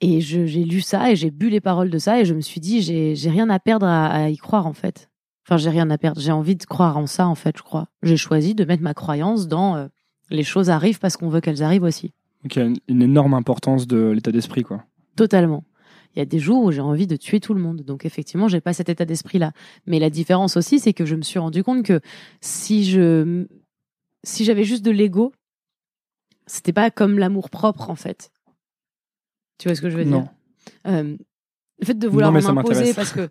Et j'ai lu ça et j'ai bu les paroles de ça et je me suis dit, j'ai rien à perdre à y croire, en fait. Enfin, j'ai rien à perdre. J'ai envie de croire en ça, en fait, je crois. J'ai choisi de mettre ma croyance dans euh, les choses arrivent parce qu'on veut qu'elles arrivent aussi. Donc il y a une, énorme importance de l'état d'esprit, quoi. Totalement. Il y a des jours où j'ai envie de tuer tout le monde. Donc effectivement, j'ai pas cet état d'esprit-là. Mais la différence aussi, c'est que je me suis rendu compte que si je, si j'avais juste de l'ego, c'était pas comme l'amour propre en fait. Tu vois ce que je veux Non. dire Euh, Le fait de vouloir Non, mais en ça imposer m'intéresse. parce que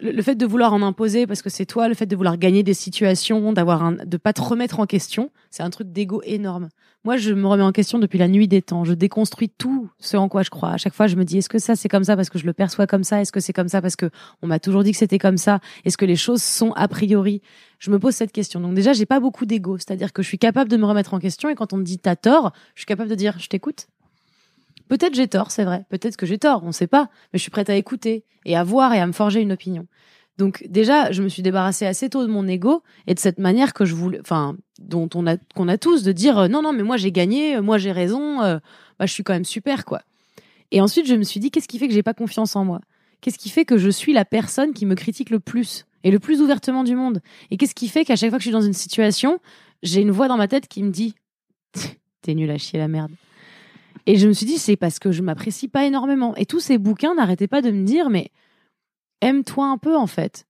le, fait de vouloir en imposer parce que c'est toi, le fait de vouloir gagner des situations, d'avoir un, de pas te remettre en question, c'est un truc d'ego énorme. Moi, je me remets en question depuis la nuit des temps. Je déconstruis tout ce en quoi je crois. À chaque fois, je me dis est-ce que ça c'est comme ça parce que je le perçois comme ça? Est-ce que c'est comme ça parce que on m'a toujours dit que c'était comme ça? Est-ce que les choses sont a priori? Je me pose cette question. Donc déjà, j'ai pas beaucoup d'ego, c'est-à-dire que je suis capable de me remettre en question et quand on me dit t'as tort, je suis capable de dire je t'écoute. Peut-être j'ai tort, c'est vrai. Peut-être que j'ai tort, on sait pas. Mais je suis prête à écouter et à voir et à me forger une opinion. Donc déjà, je me suis débarrassée assez tôt de mon ego et de cette manière que je voulais, enfin, dont on a qu'on a tous de dire euh, non non mais moi j'ai gagné, euh, moi j'ai raison, euh, bah je suis quand même super quoi. Et ensuite je me suis dit qu'est-ce qui fait que j'ai pas confiance en moi? Qu'est-ce qui fait que je suis la personne qui me critique le plus et le plus ouvertement du monde? Et qu'est-ce qui fait qu'à chaque fois que je suis dans une situation, j'ai une voix dans ma tête qui me dit t'es nul à chier la merde. Et je me suis dit c'est parce que je m'apprécie pas énormément. Et tous ces bouquins n'arrêtaient pas de me dire mais aime-toi un peu en fait.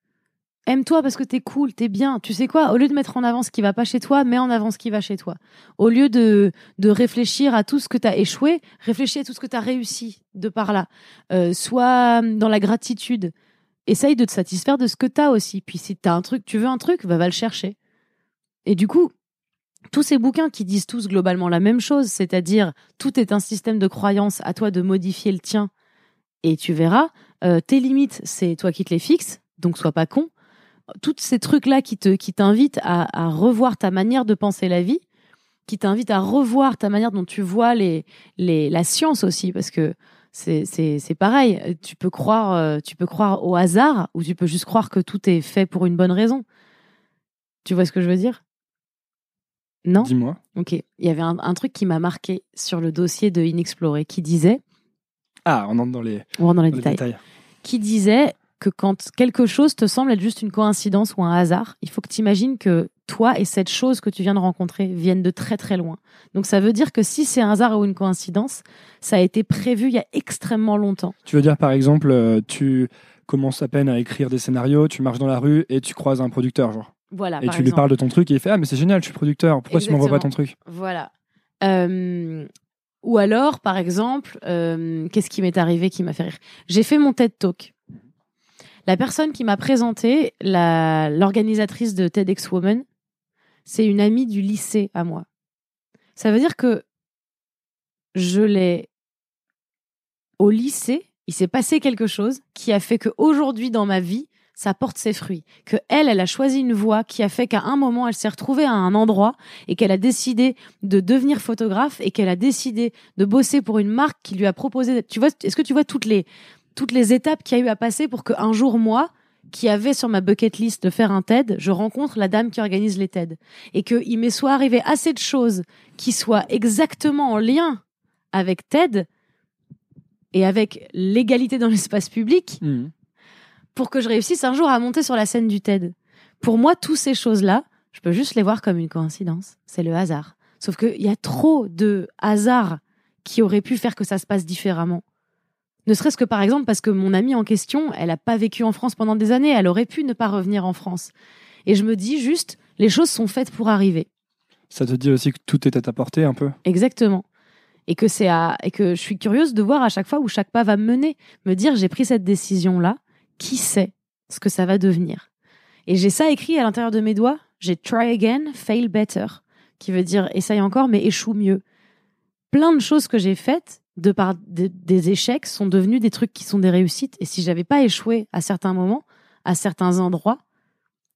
Aime-toi parce que t'es cool, t'es bien. Tu sais quoi Au lieu de mettre en avant ce qui va pas chez toi, mets en avant ce qui va chez toi. Au lieu de, de réfléchir à tout ce que t'as échoué, réfléchis à tout ce que t'as réussi de par là. Euh, sois dans la gratitude. Essaye de te satisfaire de ce que t'as aussi. Puis si t'as un truc, tu veux un truc, va le chercher. Et du coup, tous ces bouquins qui disent tous globalement la même chose, c'est-à-dire tout est un système de croyance, à toi de modifier le tien, et tu verras, euh, tes limites, c'est toi qui te les fixes, donc sois pas con. Tous ces trucs-là qui te qui t'invitent à, revoir ta manière de penser la vie, qui t'invitent à revoir ta manière dont tu vois les, les la science aussi, parce que c'est pareil. Tu peux croire euh, tu peux croire au hasard ou tu peux juste croire que tout est fait pour une bonne raison. Tu vois ce que je veux dire? Non Dis-moi. Ok. Il y avait un, un truc qui m'a marqué sur le dossier de Inexploré qui disait, Ah, on entre dans les, on rentre dans les dans les détails, détails. qui disait que quand quelque chose te semble être juste une coïncidence ou un hasard, il faut que tu imagines que toi et cette chose que tu viens de rencontrer viennent de très très loin. Donc ça veut dire que si c'est un hasard ou une coïncidence, ça a été prévu il y a extrêmement longtemps. Tu veux dire, par exemple, euh, tu commences à peine à écrire des scénarios, tu marches dans la rue et tu croises un producteur, genre. Voilà. et par tu lui parles de ton truc et il fait Ah, mais c'est génial, je suis producteur, pourquoi tu m'envoies pas ton truc? Voilà. Euh, ou alors, par exemple, euh, qu'est-ce qui m'est arrivé qui m'a fait rire? J'ai fait mon TED Talk. La personne qui m'a présenté, l'organisatrice de TEDx Woman, c'est une amie du lycée à moi. Ça veut dire que je l'ai au lycée, il s'est passé quelque chose qui a fait que aujourd'hui dans ma vie, ça porte ses fruits. Que elle, elle a choisi une voie qui a fait qu'à un moment, elle s'est retrouvée à un endroit et qu'elle a décidé de devenir photographe et qu'elle a décidé de bosser pour une marque qui lui a proposé. Tu vois, est-ce que tu vois toutes les toutes les étapes qu'il y a eu à passer pour qu'un jour moi, qui avait sur ma bucket list de faire un TED, je rencontre la dame qui organise les TED et qu'il m'est soit arrivé assez de choses qui soient exactement en lien avec TED et avec l'égalité dans l'espace public Mhm. Pour que je réussisse un jour à monter sur la scène du TED. Pour moi, toutes ces choses-là, je peux juste les voir comme une coïncidence. C'est le hasard. Sauf qu'il y a trop de hasard qui auraient pu faire que ça se passe différemment. Ne serait-ce que par exemple parce que mon amie en question, elle n'a pas vécu en France pendant des années, elle aurait pu ne pas revenir en France. Et je me dis juste, les choses sont faites pour arriver. Ça te dit aussi que tout est à ta portée un peu? Exactement. Et que c'est à, et que je suis curieuse de voir à chaque fois où chaque pas va me mener, me dire j'ai pris cette décision là, qui sait ce que ça va devenir. Et j'ai ça écrit à l'intérieur de mes doigts, j'ai try again, fail better, qui veut dire essaye encore mais échoue mieux. Plein de choses que j'ai faites de par des, échecs sont devenus des trucs qui sont des réussites et si j'avais pas échoué à certains moments, à certains endroits,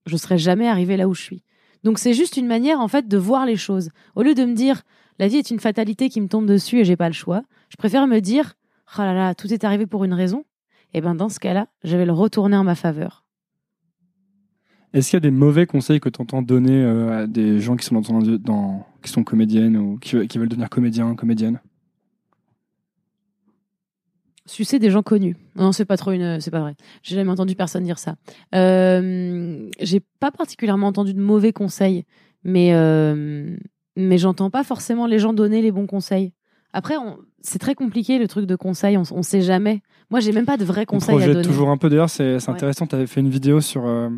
je serais jamais arrivée là où je suis. Donc c'est juste une manière en fait de voir les choses. Au lieu de me dire la vie est une fatalité qui me tombe dessus et j'ai pas le choix, je préfère me dire oh là là, tout est arrivé pour une raison. Et ben dans ce cas-là, je vais le retourner en ma faveur. Est-ce qu'il y a des mauvais conseils que tu entends donner euh, à des gens qui sont dans, qui sont comédiennes ou qui, qui veulent devenir comédiens, comédiennes? Sucer des gens connus. Non, c'est pas trop une, c'est pas vrai. J'ai jamais entendu personne dire ça. Euh, j'ai pas particulièrement entendu de mauvais conseils, mais euh, mais j'entends pas forcément les gens donner les bons conseils. Après, on- c'est très compliqué le truc de conseil, on, on sait jamais. Moi, j'ai même pas de vrais On conseils à donner. toujours un peu. D'ailleurs, c'est Ouais. intéressant. Tu avais fait une vidéo sur euh,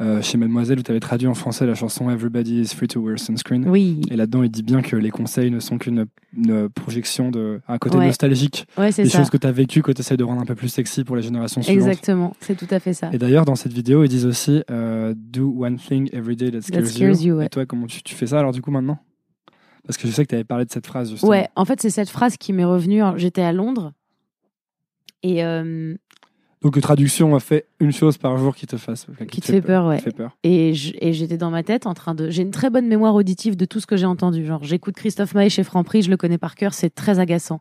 euh, chez Mademoiselle où tu avais traduit en français la chanson Everybody is free to wear sunscreen. Oui, Et là-dedans, il dit bien que les conseils ne sont qu'une une projection de un côté Ouais. nostalgique ouais, des ça. choses que tu as vécues que tu essaies de rendre un peu plus sexy pour les générations suivantes. Exactement, c'est tout à fait ça. Et d'ailleurs, dans cette vidéo, ils disent aussi euh, Do one thing every day that scares, scares you, ouais. Et toi, comment tu, tu fais ça alors du coup maintenant? Parce que je sais que tu avais parlé de cette phrase justement. Ouais, en fait, c'est cette phrase qui m'est revenue. Alors, J'étais à Londres et, euh, Donc, traduction, fait une chose par jour qui te fasse. enfin, qui te fait peur, ouais. qui te fait peur. Et j'étais dans ma tête en train de. J'ai une très bonne mémoire auditive de tout ce que j'ai entendu. Genre, j'écoute Christophe Maé chez Franprix, je le connais par cœur, c'est très agaçant.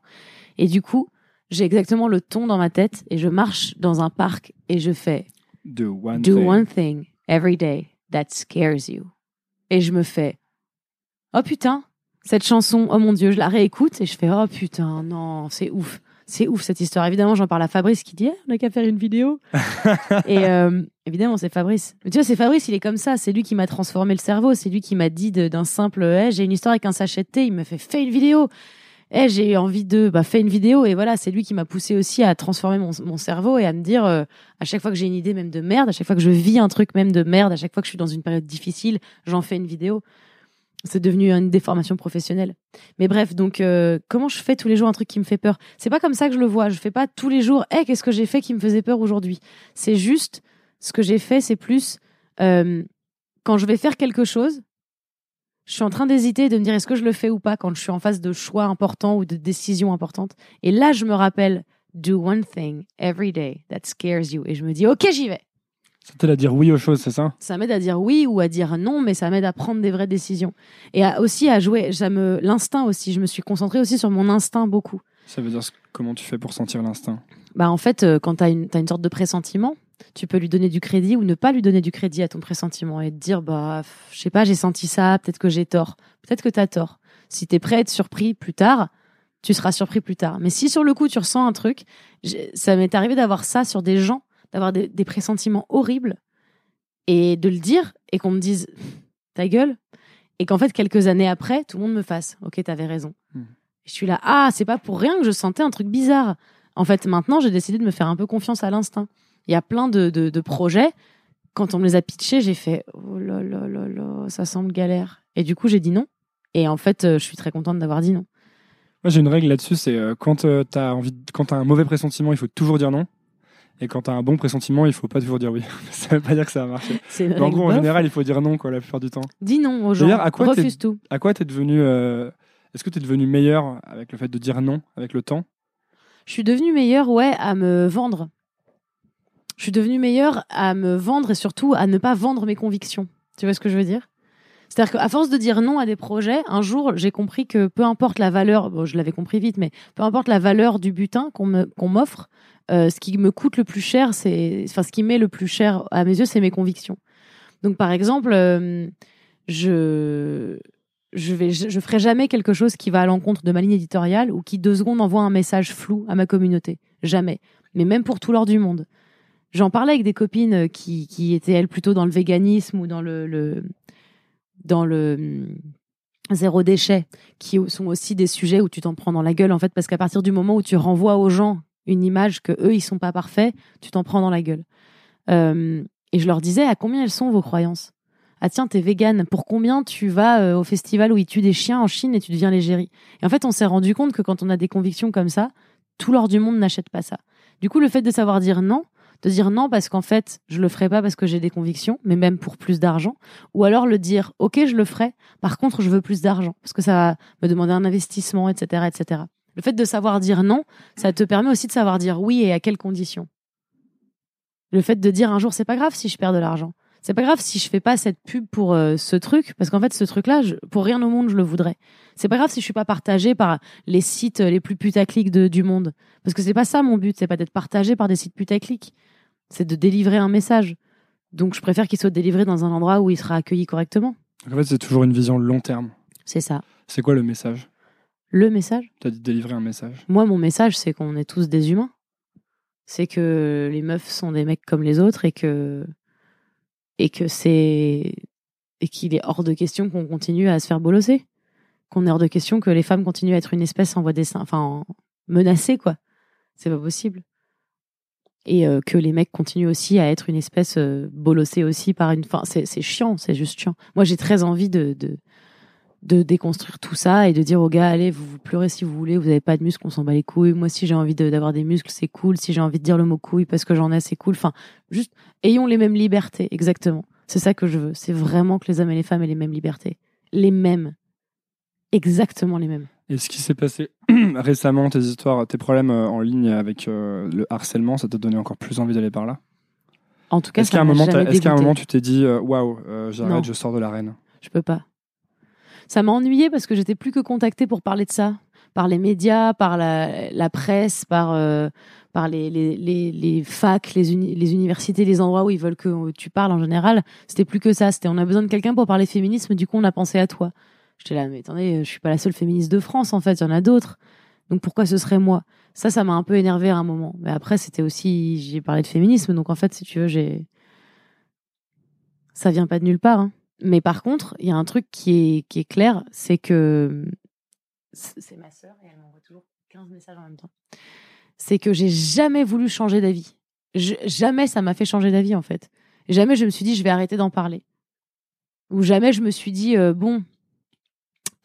Et du coup, j'ai exactement le ton dans ma tête et je marche dans un parc et je fais Do one Do thing. one thing every day that scares you. Et je me fais Oh putain, cette chanson, oh mon dieu, je la réécoute et je fais Oh putain, non, c'est ouf. C'est ouf cette histoire. Évidemment, j'en parle à Fabrice qui dit Eh, on n'a qu'à faire une vidéo. et euh, évidemment, c'est Fabrice. Mais tu vois, c'est Fabrice, il est comme ça. C'est lui qui m'a transformé le cerveau. C'est lui qui m'a dit d'un simple Eh, j'ai une histoire avec un sachet de thé. Il me fait Fais une vidéo. Eh, j'ai envie de bah, fais une vidéo. Et voilà, c'est lui qui m'a poussé aussi à transformer mon, mon cerveau et à me dire euh, à chaque fois que j'ai une idée même de merde, à chaque fois que je vis un truc même de merde, à chaque fois que je suis dans une période difficile, j'en fais une vidéo. C'est devenu une déformation professionnelle. Mais bref, donc euh, comment je fais tous les jours un truc qui me fait peur? C'est pas comme ça que je le vois. Je fais pas tous les jours. Eh, qu'est-ce que j'ai fait qui me faisait peur aujourd'hui? C'est juste ce que j'ai fait, c'est plus euh, quand je vais faire quelque chose. Je suis en train d'hésiter de me dire est-ce que je le fais ou pas quand je suis en face de choix importants ou de décisions importantes? Et là, je me rappelle do one thing every day that scares you et je me dis ok j'y vais. Ça t'aide à dire oui aux choses, c'est ça Ça m'aide à dire oui ou à dire non, mais ça m'aide à prendre des vraies décisions et à- aussi à jouer. Ça me l'instinct aussi. Je me suis concentrée aussi sur mon instinct beaucoup. Ça veut dire comment tu fais pour sentir l'instinct. Bah en fait, euh, quand tu as une, t'as une sorte de pressentiment, tu peux lui donner du crédit ou ne pas lui donner du crédit à ton pressentiment et te dire bah je sais pas, j'ai senti ça, peut-être que j'ai tort, peut-être que tu as tort. Si tu es prêt à être surpris plus tard, tu seras surpris plus tard. Mais si sur le coup tu ressens un truc, ça m'est arrivé d'avoir ça sur des gens, d'avoir des, des pressentiments horribles et de le dire et qu'on me dise ta gueule et qu'en fait quelques années après, tout le monde me fasse OK, t'avais raison. Hmm. Je suis là ah, c'est pas pour rien que je sentais un truc bizarre. En fait, maintenant, j'ai décidé de me faire un peu confiance à l'instinct. Il y a plein de, de, de projets. Quand on me les a pitchés, j'ai fait oh là là là là, ça semble galère. Et du coup, j'ai dit non. Et en fait, euh, je suis très contente d'avoir dit non. Moi, j'ai une règle là-dessus, c'est euh, quand euh, t'as envie, de- quand t'as un mauvais pressentiment, il faut toujours dire non. Et quand t'as un bon pressentiment, il faut pas toujours dire oui. ça veut pas dire que ça va marcher. En gros, en général, il faut dire non, quoi, la plupart du temps. Dis non aux gens. À quoi Refuse tout. À quoi t'es devenu euh, Est-ce que t'es devenu meilleur avec le fait de dire non, avec le temps? Je suis devenue meilleure, ouais, à me vendre. Je suis devenue meilleure à me vendre et surtout à ne pas vendre mes convictions. Tu vois ce que je veux dire? C'est-à-dire qu'à force de dire non à des projets, un jour, j'ai compris que peu importe la valeur, bon, je l'avais compris vite, mais peu importe la valeur du butin qu'on m'offre, euh, ce qui me coûte le plus cher, c'est, enfin, ce qui met le plus cher à mes yeux, c'est mes convictions. Donc, par exemple, euh, je, je vais, je, ferai jamais quelque chose qui va à l'encontre de ma ligne éditoriale ou qui deux secondes envoie un message flou à ma communauté. Jamais. Mais même pour tout l'or du monde. J'en parlais avec des copines qui, étaient elles plutôt dans le véganisme ou dans le dans le hum, zéro déchet, qui sont aussi des sujets où tu t'en prends dans la gueule en fait parce qu'à partir du moment où tu renvoies aux gens une image que eux ils sont pas parfaits, tu t'en prends dans la gueule. Et je leur disais à combien elles sont vos croyances? Ah tiens, t'es végane. Pour combien tu vas euh, au festival où ils tuent des chiens en Chine et tu deviens l'égérie? Et en fait, on s'est rendu compte que quand on a des convictions comme ça, tout l'or du monde n'achète pas ça. Du coup, le fait de savoir dire non, de dire non parce qu'en fait, je le ferai pas parce que j'ai des convictions, mais même pour plus d'argent, ou alors le dire ok, je le ferai. Par contre, je veux plus d'argent parce que ça va me demander un investissement, etc., etc. Le fait de savoir dire non, ça te permet aussi de savoir dire oui et à quelles conditions. Le fait de dire un jour c'est pas grave si je perds de l'argent c'est pas grave si je fais pas cette pub pour euh, ce truc parce qu'en fait ce truc là pour rien au monde je le voudrais c'est pas grave si je suis pas partagé par les sites les plus putaclic de, du monde parce que c'est pas ça mon but c'est pas d'être partagé par des sites putaclic c'est de délivrer un message donc je préfère qu'il soit délivré dans un endroit où il sera accueilli correctement En fait, c'est toujours une vision long terme. c'est ça C'est quoi le message? Le message? T'as dit délivrer un message. moi mon message c'est qu'on est tous des humains c'est que les meufs sont des mecs comme les autres et que et que c'est et qu'il est hors de question qu'on continue à se faire bolosser qu'on est hors de question que les femmes continuent à être une espèce en voie enfin en- menacée quoi. C'est pas possible. Et euh, que les mecs continuent aussi à être une espèce euh, bolossée aussi par une. Enfin, c'est c'est chiant, c'est juste chiant. Moi, j'ai très envie de, de de déconstruire tout ça et de dire aux gars, allez, vous vous pleurez si vous voulez, vous avez pas de muscles, on s'en bat les couilles. Moi, si j'ai envie d'avoir des muscles, c'est cool. Si j'ai envie de dire le mot couille parce que j'en ai, c'est cool. Enfin, juste ayons les mêmes libertés, exactement. C'est ça que je veux. C'est vraiment que les hommes et les femmes aient les mêmes libertés, les mêmes, exactement les mêmes. Et ce qui s'est passé récemment, tes histoires, tes problèmes euh, en ligne avec euh, le harcèlement, ça t'a donné encore plus envie d'aller par là? En tout cas, Est-ce qu'à un, est-ce qu'à un moment tu t'es dit euh, waouh, euh, j'arrête, je sors de l'arène Je peux pas. Ça m'a ennuyé parce que j'étais plus que contactée pour parler de ça, par les médias, par la, la presse, par, euh, par les, les, les, les facs, les, uni- les universités, les endroits où ils veulent que tu parles en général. C'était plus que ça. C'était on a besoin de quelqu'un pour parler féminisme, du coup on a pensé à toi. J'étais là, mais attendez, je suis pas la seule féministe de France en fait, il y en a d'autres. Donc pourquoi ce serait moi? Ça, ça m'a un peu énervé à un moment. Mais après, c'était aussi, j'ai parlé de féminisme, donc en fait, si tu veux, j'ai, ça vient pas de nulle part. hein. Mais par contre, il y a un truc qui est, clair, c'est que c'est ma sœur et elle m'envoie toujours 15 messages en même temps. C'est que j'ai jamais voulu changer d'avis. Jamais ça m'a fait changer d'avis en fait. Jamais je me suis dit je vais arrêter d'en parler. Ou jamais je me suis dit euh, bon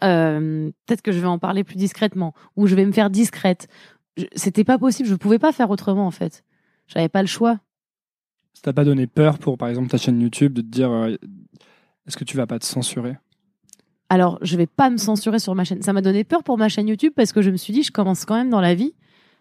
euh, peut-être que je vais en parler plus discrètement ou je vais me faire discrète. C'était pas possible, je pouvais pas faire autrement en fait. J'avais pas le choix. Ça t'a pas donné peur pour, par exemple, ta chaîne YouTube de te dire euh, est-ce que tu vas pas te censurer? Alors, je vais pas me censurer sur ma chaîne. Ça m'a donné peur pour ma chaîne YouTube parce que je me suis dit, je commence quand même dans la vie.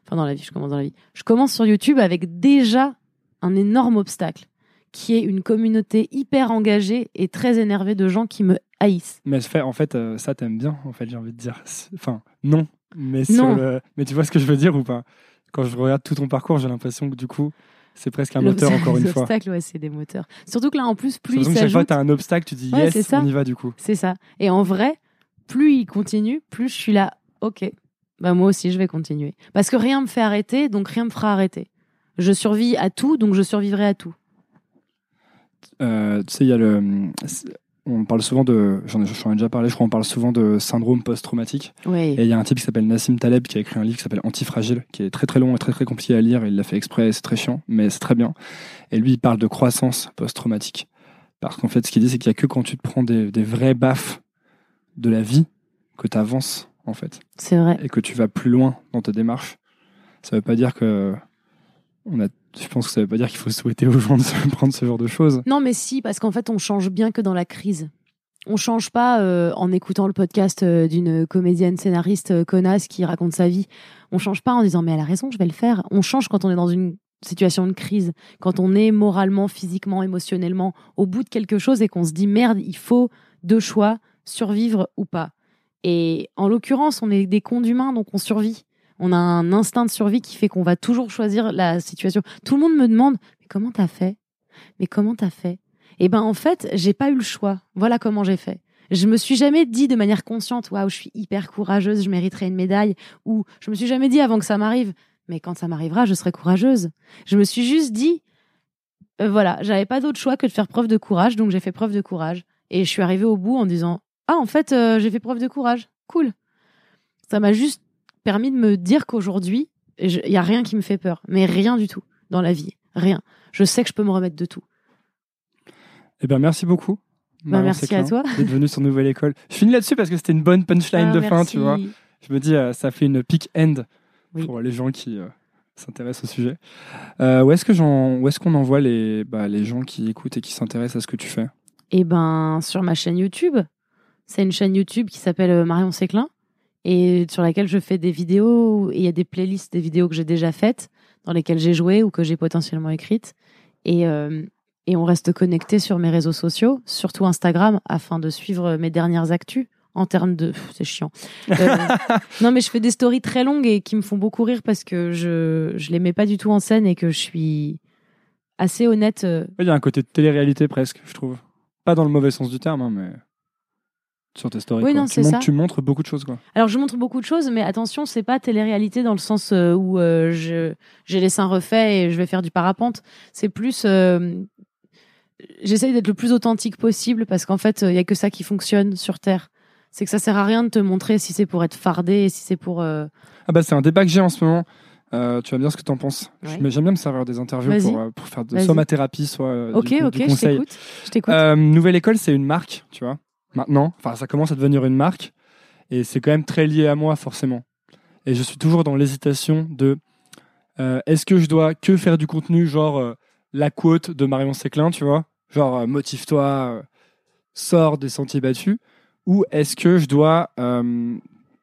Enfin, dans la vie, je commence dans la vie. Je commence sur YouTube avec déjà un énorme obstacle, qui est une communauté hyper engagée et très énervée de gens qui me haïssent. Mais en fait, euh, ça t'aimes bien, en fait, j'ai envie de dire. Enfin, non. Mais, Non. sur le... mais tu vois ce que je veux dire ou pas? Quand je regarde tout ton parcours, j'ai l'impression que du coup, c'est presque un moteur, encore une fois. obstacles, ouais, c'est des moteurs. Surtout que là, en plus, plus il que chaque fois que t'as un obstacle, tu dis Ouais, yes, ça. on y va du coup. c'est ça. Et en vrai, plus il continue, plus je suis là, ok, bah moi aussi, je vais continuer. Parce que rien me fait arrêter, donc rien me fera arrêter. Je survis à tout, donc je survivrai à tout. Euh, tu sais, il y a le. On parle souvent de. J'en ai, déjà parlé, je crois, on parle souvent de syndrome post-traumatique. Oui. Et il y a un type qui s'appelle Nassim Taleb qui a écrit un livre qui s'appelle Antifragile, qui est très très long et très très compliqué à lire. Il l'a fait exprès, c'est très chiant, mais c'est très bien. Et lui, il parle de croissance post-traumatique. Parce qu'en fait, ce qu'il dit, c'est qu'il n'y a que quand tu te prends des, des vrais baffes de la vie que tu avances, en fait. C'est vrai. Et que tu vas plus loin dans ta démarche. Ça veut pas dire que. On a, je pense que ça veut pas dire qu'il faut souhaiter aux gens de se prendre ce genre de choses. Non, mais si, parce qu'en fait, on change bien que dans la crise. On change pas euh, en écoutant le podcast euh, d'une comédienne scénariste euh, connasse qui raconte sa vie. On change pas en disant mais elle a raison, je vais le faire. On change quand on est dans une situation de crise, quand on est moralement, physiquement, émotionnellement au bout de quelque chose et qu'on se dit merde, il faut deux choix, survivre ou pas. Et en l'occurrence, on est des cons d'humains, donc on survit. On a un instinct de survie qui fait qu'on va toujours choisir la situation. Tout le monde me demande mais comment t'as fait? Mais comment t'as fait? Eh ben en fait, j'ai pas eu le choix. Voilà comment j'ai fait. Je me suis jamais dit de manière consciente, waouh, je suis hyper courageuse, je mériterais une médaille. Ou je me suis jamais dit avant que ça m'arrive, mais quand ça m'arrivera, je serai courageuse. Je me suis juste dit, euh, voilà, j'avais pas d'autre choix que de faire preuve de courage, donc j'ai fait preuve de courage. Et je suis arrivée au bout en disant, ah en fait, euh, j'ai fait preuve de courage. Cool. Ça m'a juste permis de me dire qu'aujourd'hui, il y a rien qui me fait peur, mais rien du tout dans la vie, rien. Je sais que je peux me remettre de tout. Eh bien, merci beaucoup. Bah, merci à toi. D'être venue sur Nouvelle École. Je finis là-dessus parce que c'était une bonne punchline Ah, de fin, tu vois. Je me dis, euh, ça fait une peak end Oui. pour les gens qui euh, s'intéressent au sujet. Euh, où est-ce que j'en- où est-ce qu'on envoie les, bah, les gens qui écoutent et qui s'intéressent à ce que tu fais? Eh ben, sur ma chaîne YouTube. C'est une chaîne YouTube qui s'appelle Marion Séclin et sur laquelle je fais des vidéos. Il y a des playlists des vidéos que j'ai déjà faites, dans lesquelles j'ai joué ou que j'ai potentiellement écrites. Et, euh, et on reste connecté sur mes réseaux sociaux, surtout Instagram, afin de suivre mes dernières actus. En termes de. C'est chiant. Euh, non, mais je fais des stories très longues et qui me font beaucoup rire parce que je je les mets pas du tout en scène et que je suis assez honnête. euh, Il y a un côté de télé-réalité presque, je trouve. Pas dans le mauvais sens du terme, hein, mais sur tes stories. Oui, quoi. non, tu, c'est montres, ça. tu montres beaucoup de choses. Quoi. Alors je montre beaucoup de choses, mais attention, c'est pas télé-réalité dans le sens euh, où euh, je j'ai les seins refaits et je vais faire du parapente. C'est plus, euh, j'essaye d'être le plus authentique possible parce qu'en fait, il y a que ça qui fonctionne sur Terre. C'est que ça sert à rien de te montrer si c'est pour être fardé, si c'est pour. euh, Ah bah c'est un débat que j'ai en ce moment. Euh, tu vas me dire ce que t'en penses. Ouais. Je- Mais j'aime bien me servir des interviews pour, euh, pour faire de, soit ma thérapie, soit euh, Ok, du, ok, du je conseil. t'écoute. Je t'écoute. Euh, Nouvelle École, c'est une marque, tu vois. Maintenant, enfin, ça commence à devenir une marque, et c'est quand même très lié à moi, forcément. Et je suis toujours dans l'hésitation de euh, est-ce que je dois que faire du contenu, genre euh, la quote de Marion Séclin, tu vois, genre euh, motive-toi, sors des sentiers battus, ou est-ce que je dois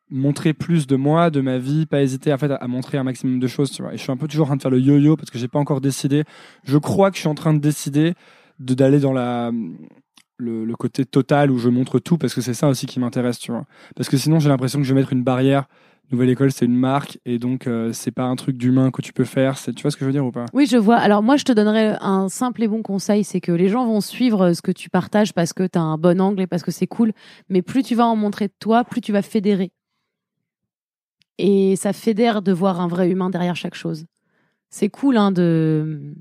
montrer plus de moi, de ma vie, pas hésiter en fait, à, montrer un maximum de choses, tu vois? Et je suis un peu toujours en train de faire le yo-yo parce que j'ai pas encore décidé. Je crois que je suis en train de décider de d'aller dans la le, côté total où je montre tout parce que c'est ça aussi qui m'intéresse, tu vois. Parce que sinon j'ai l'impression que je vais mettre une barrière. Nouvelle école, c'est une marque et donc euh, c'est pas un truc d'humain que tu peux faire. C'est, tu vois ce que je veux dire ou pas? Oui, je vois. Alors moi, je te donnerais un simple et bon conseil, c'est que les gens vont suivre ce que tu partages parce que tu as un bon angle et parce que c'est cool. Mais plus tu vas en montrer de toi, plus tu vas fédérer. Et ça fédère de voir un vrai humain derrière chaque chose. C'est cool hein, de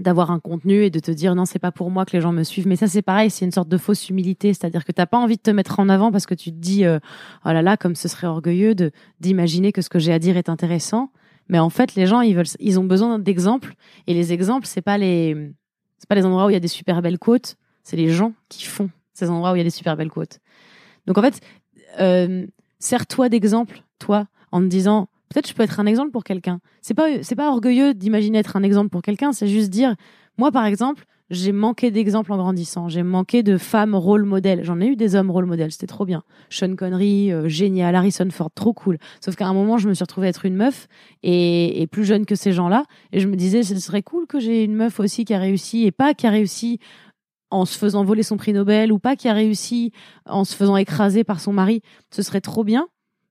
d'avoir un contenu et de te dire non c'est pas pour moi que les gens me suivent. Mais ça c'est pareil c'est une sorte de fausse humilité. C'est-à-dire que t'as pas envie de te mettre en avant parce que tu te dis euh, oh là là comme ce serait orgueilleux de d'imaginer que ce que j'ai à dire est intéressant. Mais en fait les gens ils veulent ils ont besoin d'exemples. Et les exemples c'est pas les c'est pas les endroits où il y a des super belles côtes. C'est les gens qui font ces endroits où il y a des super belles côtes. Donc en fait euh, sers-toi d'exemple toi en te disant peut-être je peux être un exemple pour quelqu'un. C'est pas c'est pas orgueilleux d'imaginer être un exemple pour quelqu'un c'est juste dire moi par exemple j'ai manqué d'exemples en grandissant. J'ai manqué de femmes rôle modèle j'en ai eu des hommes rôle modèle c'était trop bien. Sean Connery euh, génial. Harrison Ford trop cool. Sauf qu'à un moment je me suis retrouvée être une meuf et, et plus jeune que ces gens-là. Et je me disais ce serait cool que j'ai une meuf aussi qui a réussi et pas qui a réussi en se faisant voler son prix Nobel ou pas qui a réussi en se faisant écraser par son mari. Ce serait trop bien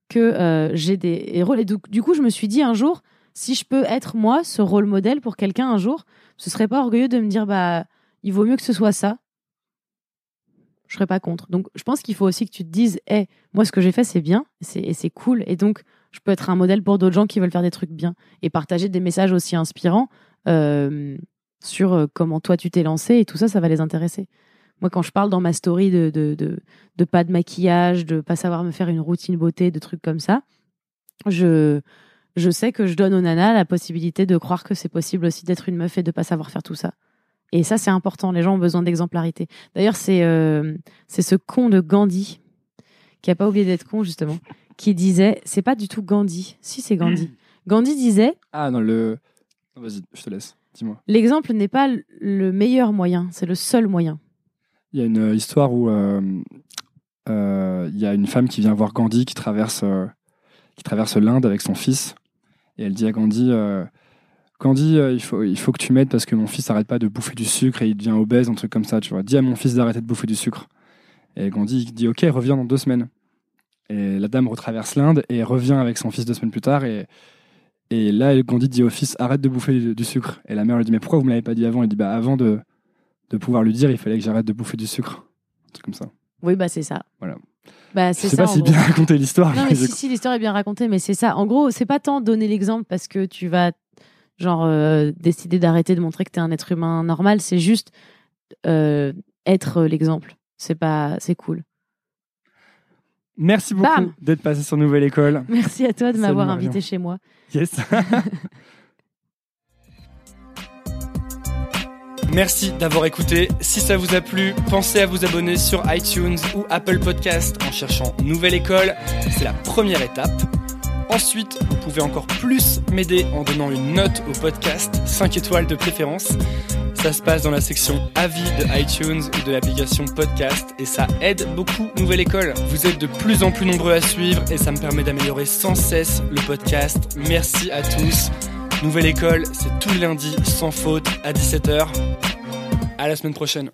que euh, j'ai des héros. Et du, du coup, je me suis dit un jour, si je peux être moi ce rôle modèle pour quelqu'un un jour, ce serait pas orgueilleux de me dire bah il vaut mieux que ce soit ça. Je serais pas contre. Donc je pense qu'il faut aussi que tu te dises, hé, moi ce que j'ai fait c'est bien, c'est c'est cool, et donc je peux être un modèle pour d'autres gens qui veulent faire des trucs bien et partager des messages aussi inspirants euh, sur euh, comment toi tu t'es lancé et tout ça, ça va les intéresser. Moi, quand je parle dans ma story de, de, de, de pas de maquillage, de pas savoir me faire une routine beauté, de trucs comme ça, je, je sais que je donne aux nanas la possibilité de croire que c'est possible aussi d'être une meuf et de pas savoir faire tout ça. Et ça, c'est important. Les gens ont besoin d'exemplarité. D'ailleurs, c'est euh, c'est ce con de Gandhi, qui a pas oublié d'être con, justement, qui disait c'est pas du tout Gandhi. Si, c'est Gandhi. Gandhi disait Ah non, le. Vas-y, je te laisse. Dis-moi. l'exemple n'est pas le meilleur moyen, c'est le seul moyen. Il y a une euh, histoire où euh, euh, il y a une femme qui vient voir Gandhi qui traverse, qui traverse l'Inde avec son fils. Et elle dit à Gandhi Gandhi, il, faut, il faut que tu m'aides parce que mon fils n'arrête pas de bouffer du sucre et il devient obèse, un truc comme ça. Tu vois. Dis à mon fils d'arrêter de bouffer du sucre. Et Gandhi dit Ok, reviens dans deux semaines. Et la dame retraverse l'Inde et revient avec son fils deux semaines plus tard. Et, et là, Gandhi dit au fils Arrête de bouffer du, sucre. Et la mère lui dit Mais pourquoi vous me l'avez pas dit avant? Il dit Bah, avant de, de pouvoir lui dire, il fallait que j'arrête de bouffer du sucre. Un truc comme ça. Oui, bah c'est ça. Voilà. Bah, Je c'est sais ça. pas si gros. bien raconter l'histoire. Non, mais si, si, l'histoire est bien racontée, mais c'est ça. En gros, c'est pas tant donner l'exemple parce que tu vas, genre, euh, décider d'arrêter de montrer que t'es un être humain normal. C'est juste euh, être l'exemple. C'est pas, c'est cool. Merci beaucoup Bam d'être passé sur Nouvelle École. Merci à toi de Salut, m'avoir Marion. invité chez moi. Yes. Merci d'avoir écouté. Si ça vous a plu, pensez à vous abonner sur iTunes ou Apple Podcast en cherchant Nouvelle École. C'est la première étape. Ensuite, vous pouvez encore plus m'aider en donnant une note au podcast, 5 étoiles de préférence. Ça se passe dans la section avis de iTunes ou de l'application podcast et ça aide beaucoup Nouvelle École. Vous êtes de plus en plus nombreux à suivre et ça me permet d'améliorer sans cesse le podcast. Merci à tous. Nouvelle École, c'est tous les lundis sans faute à 17h. À la semaine prochaine.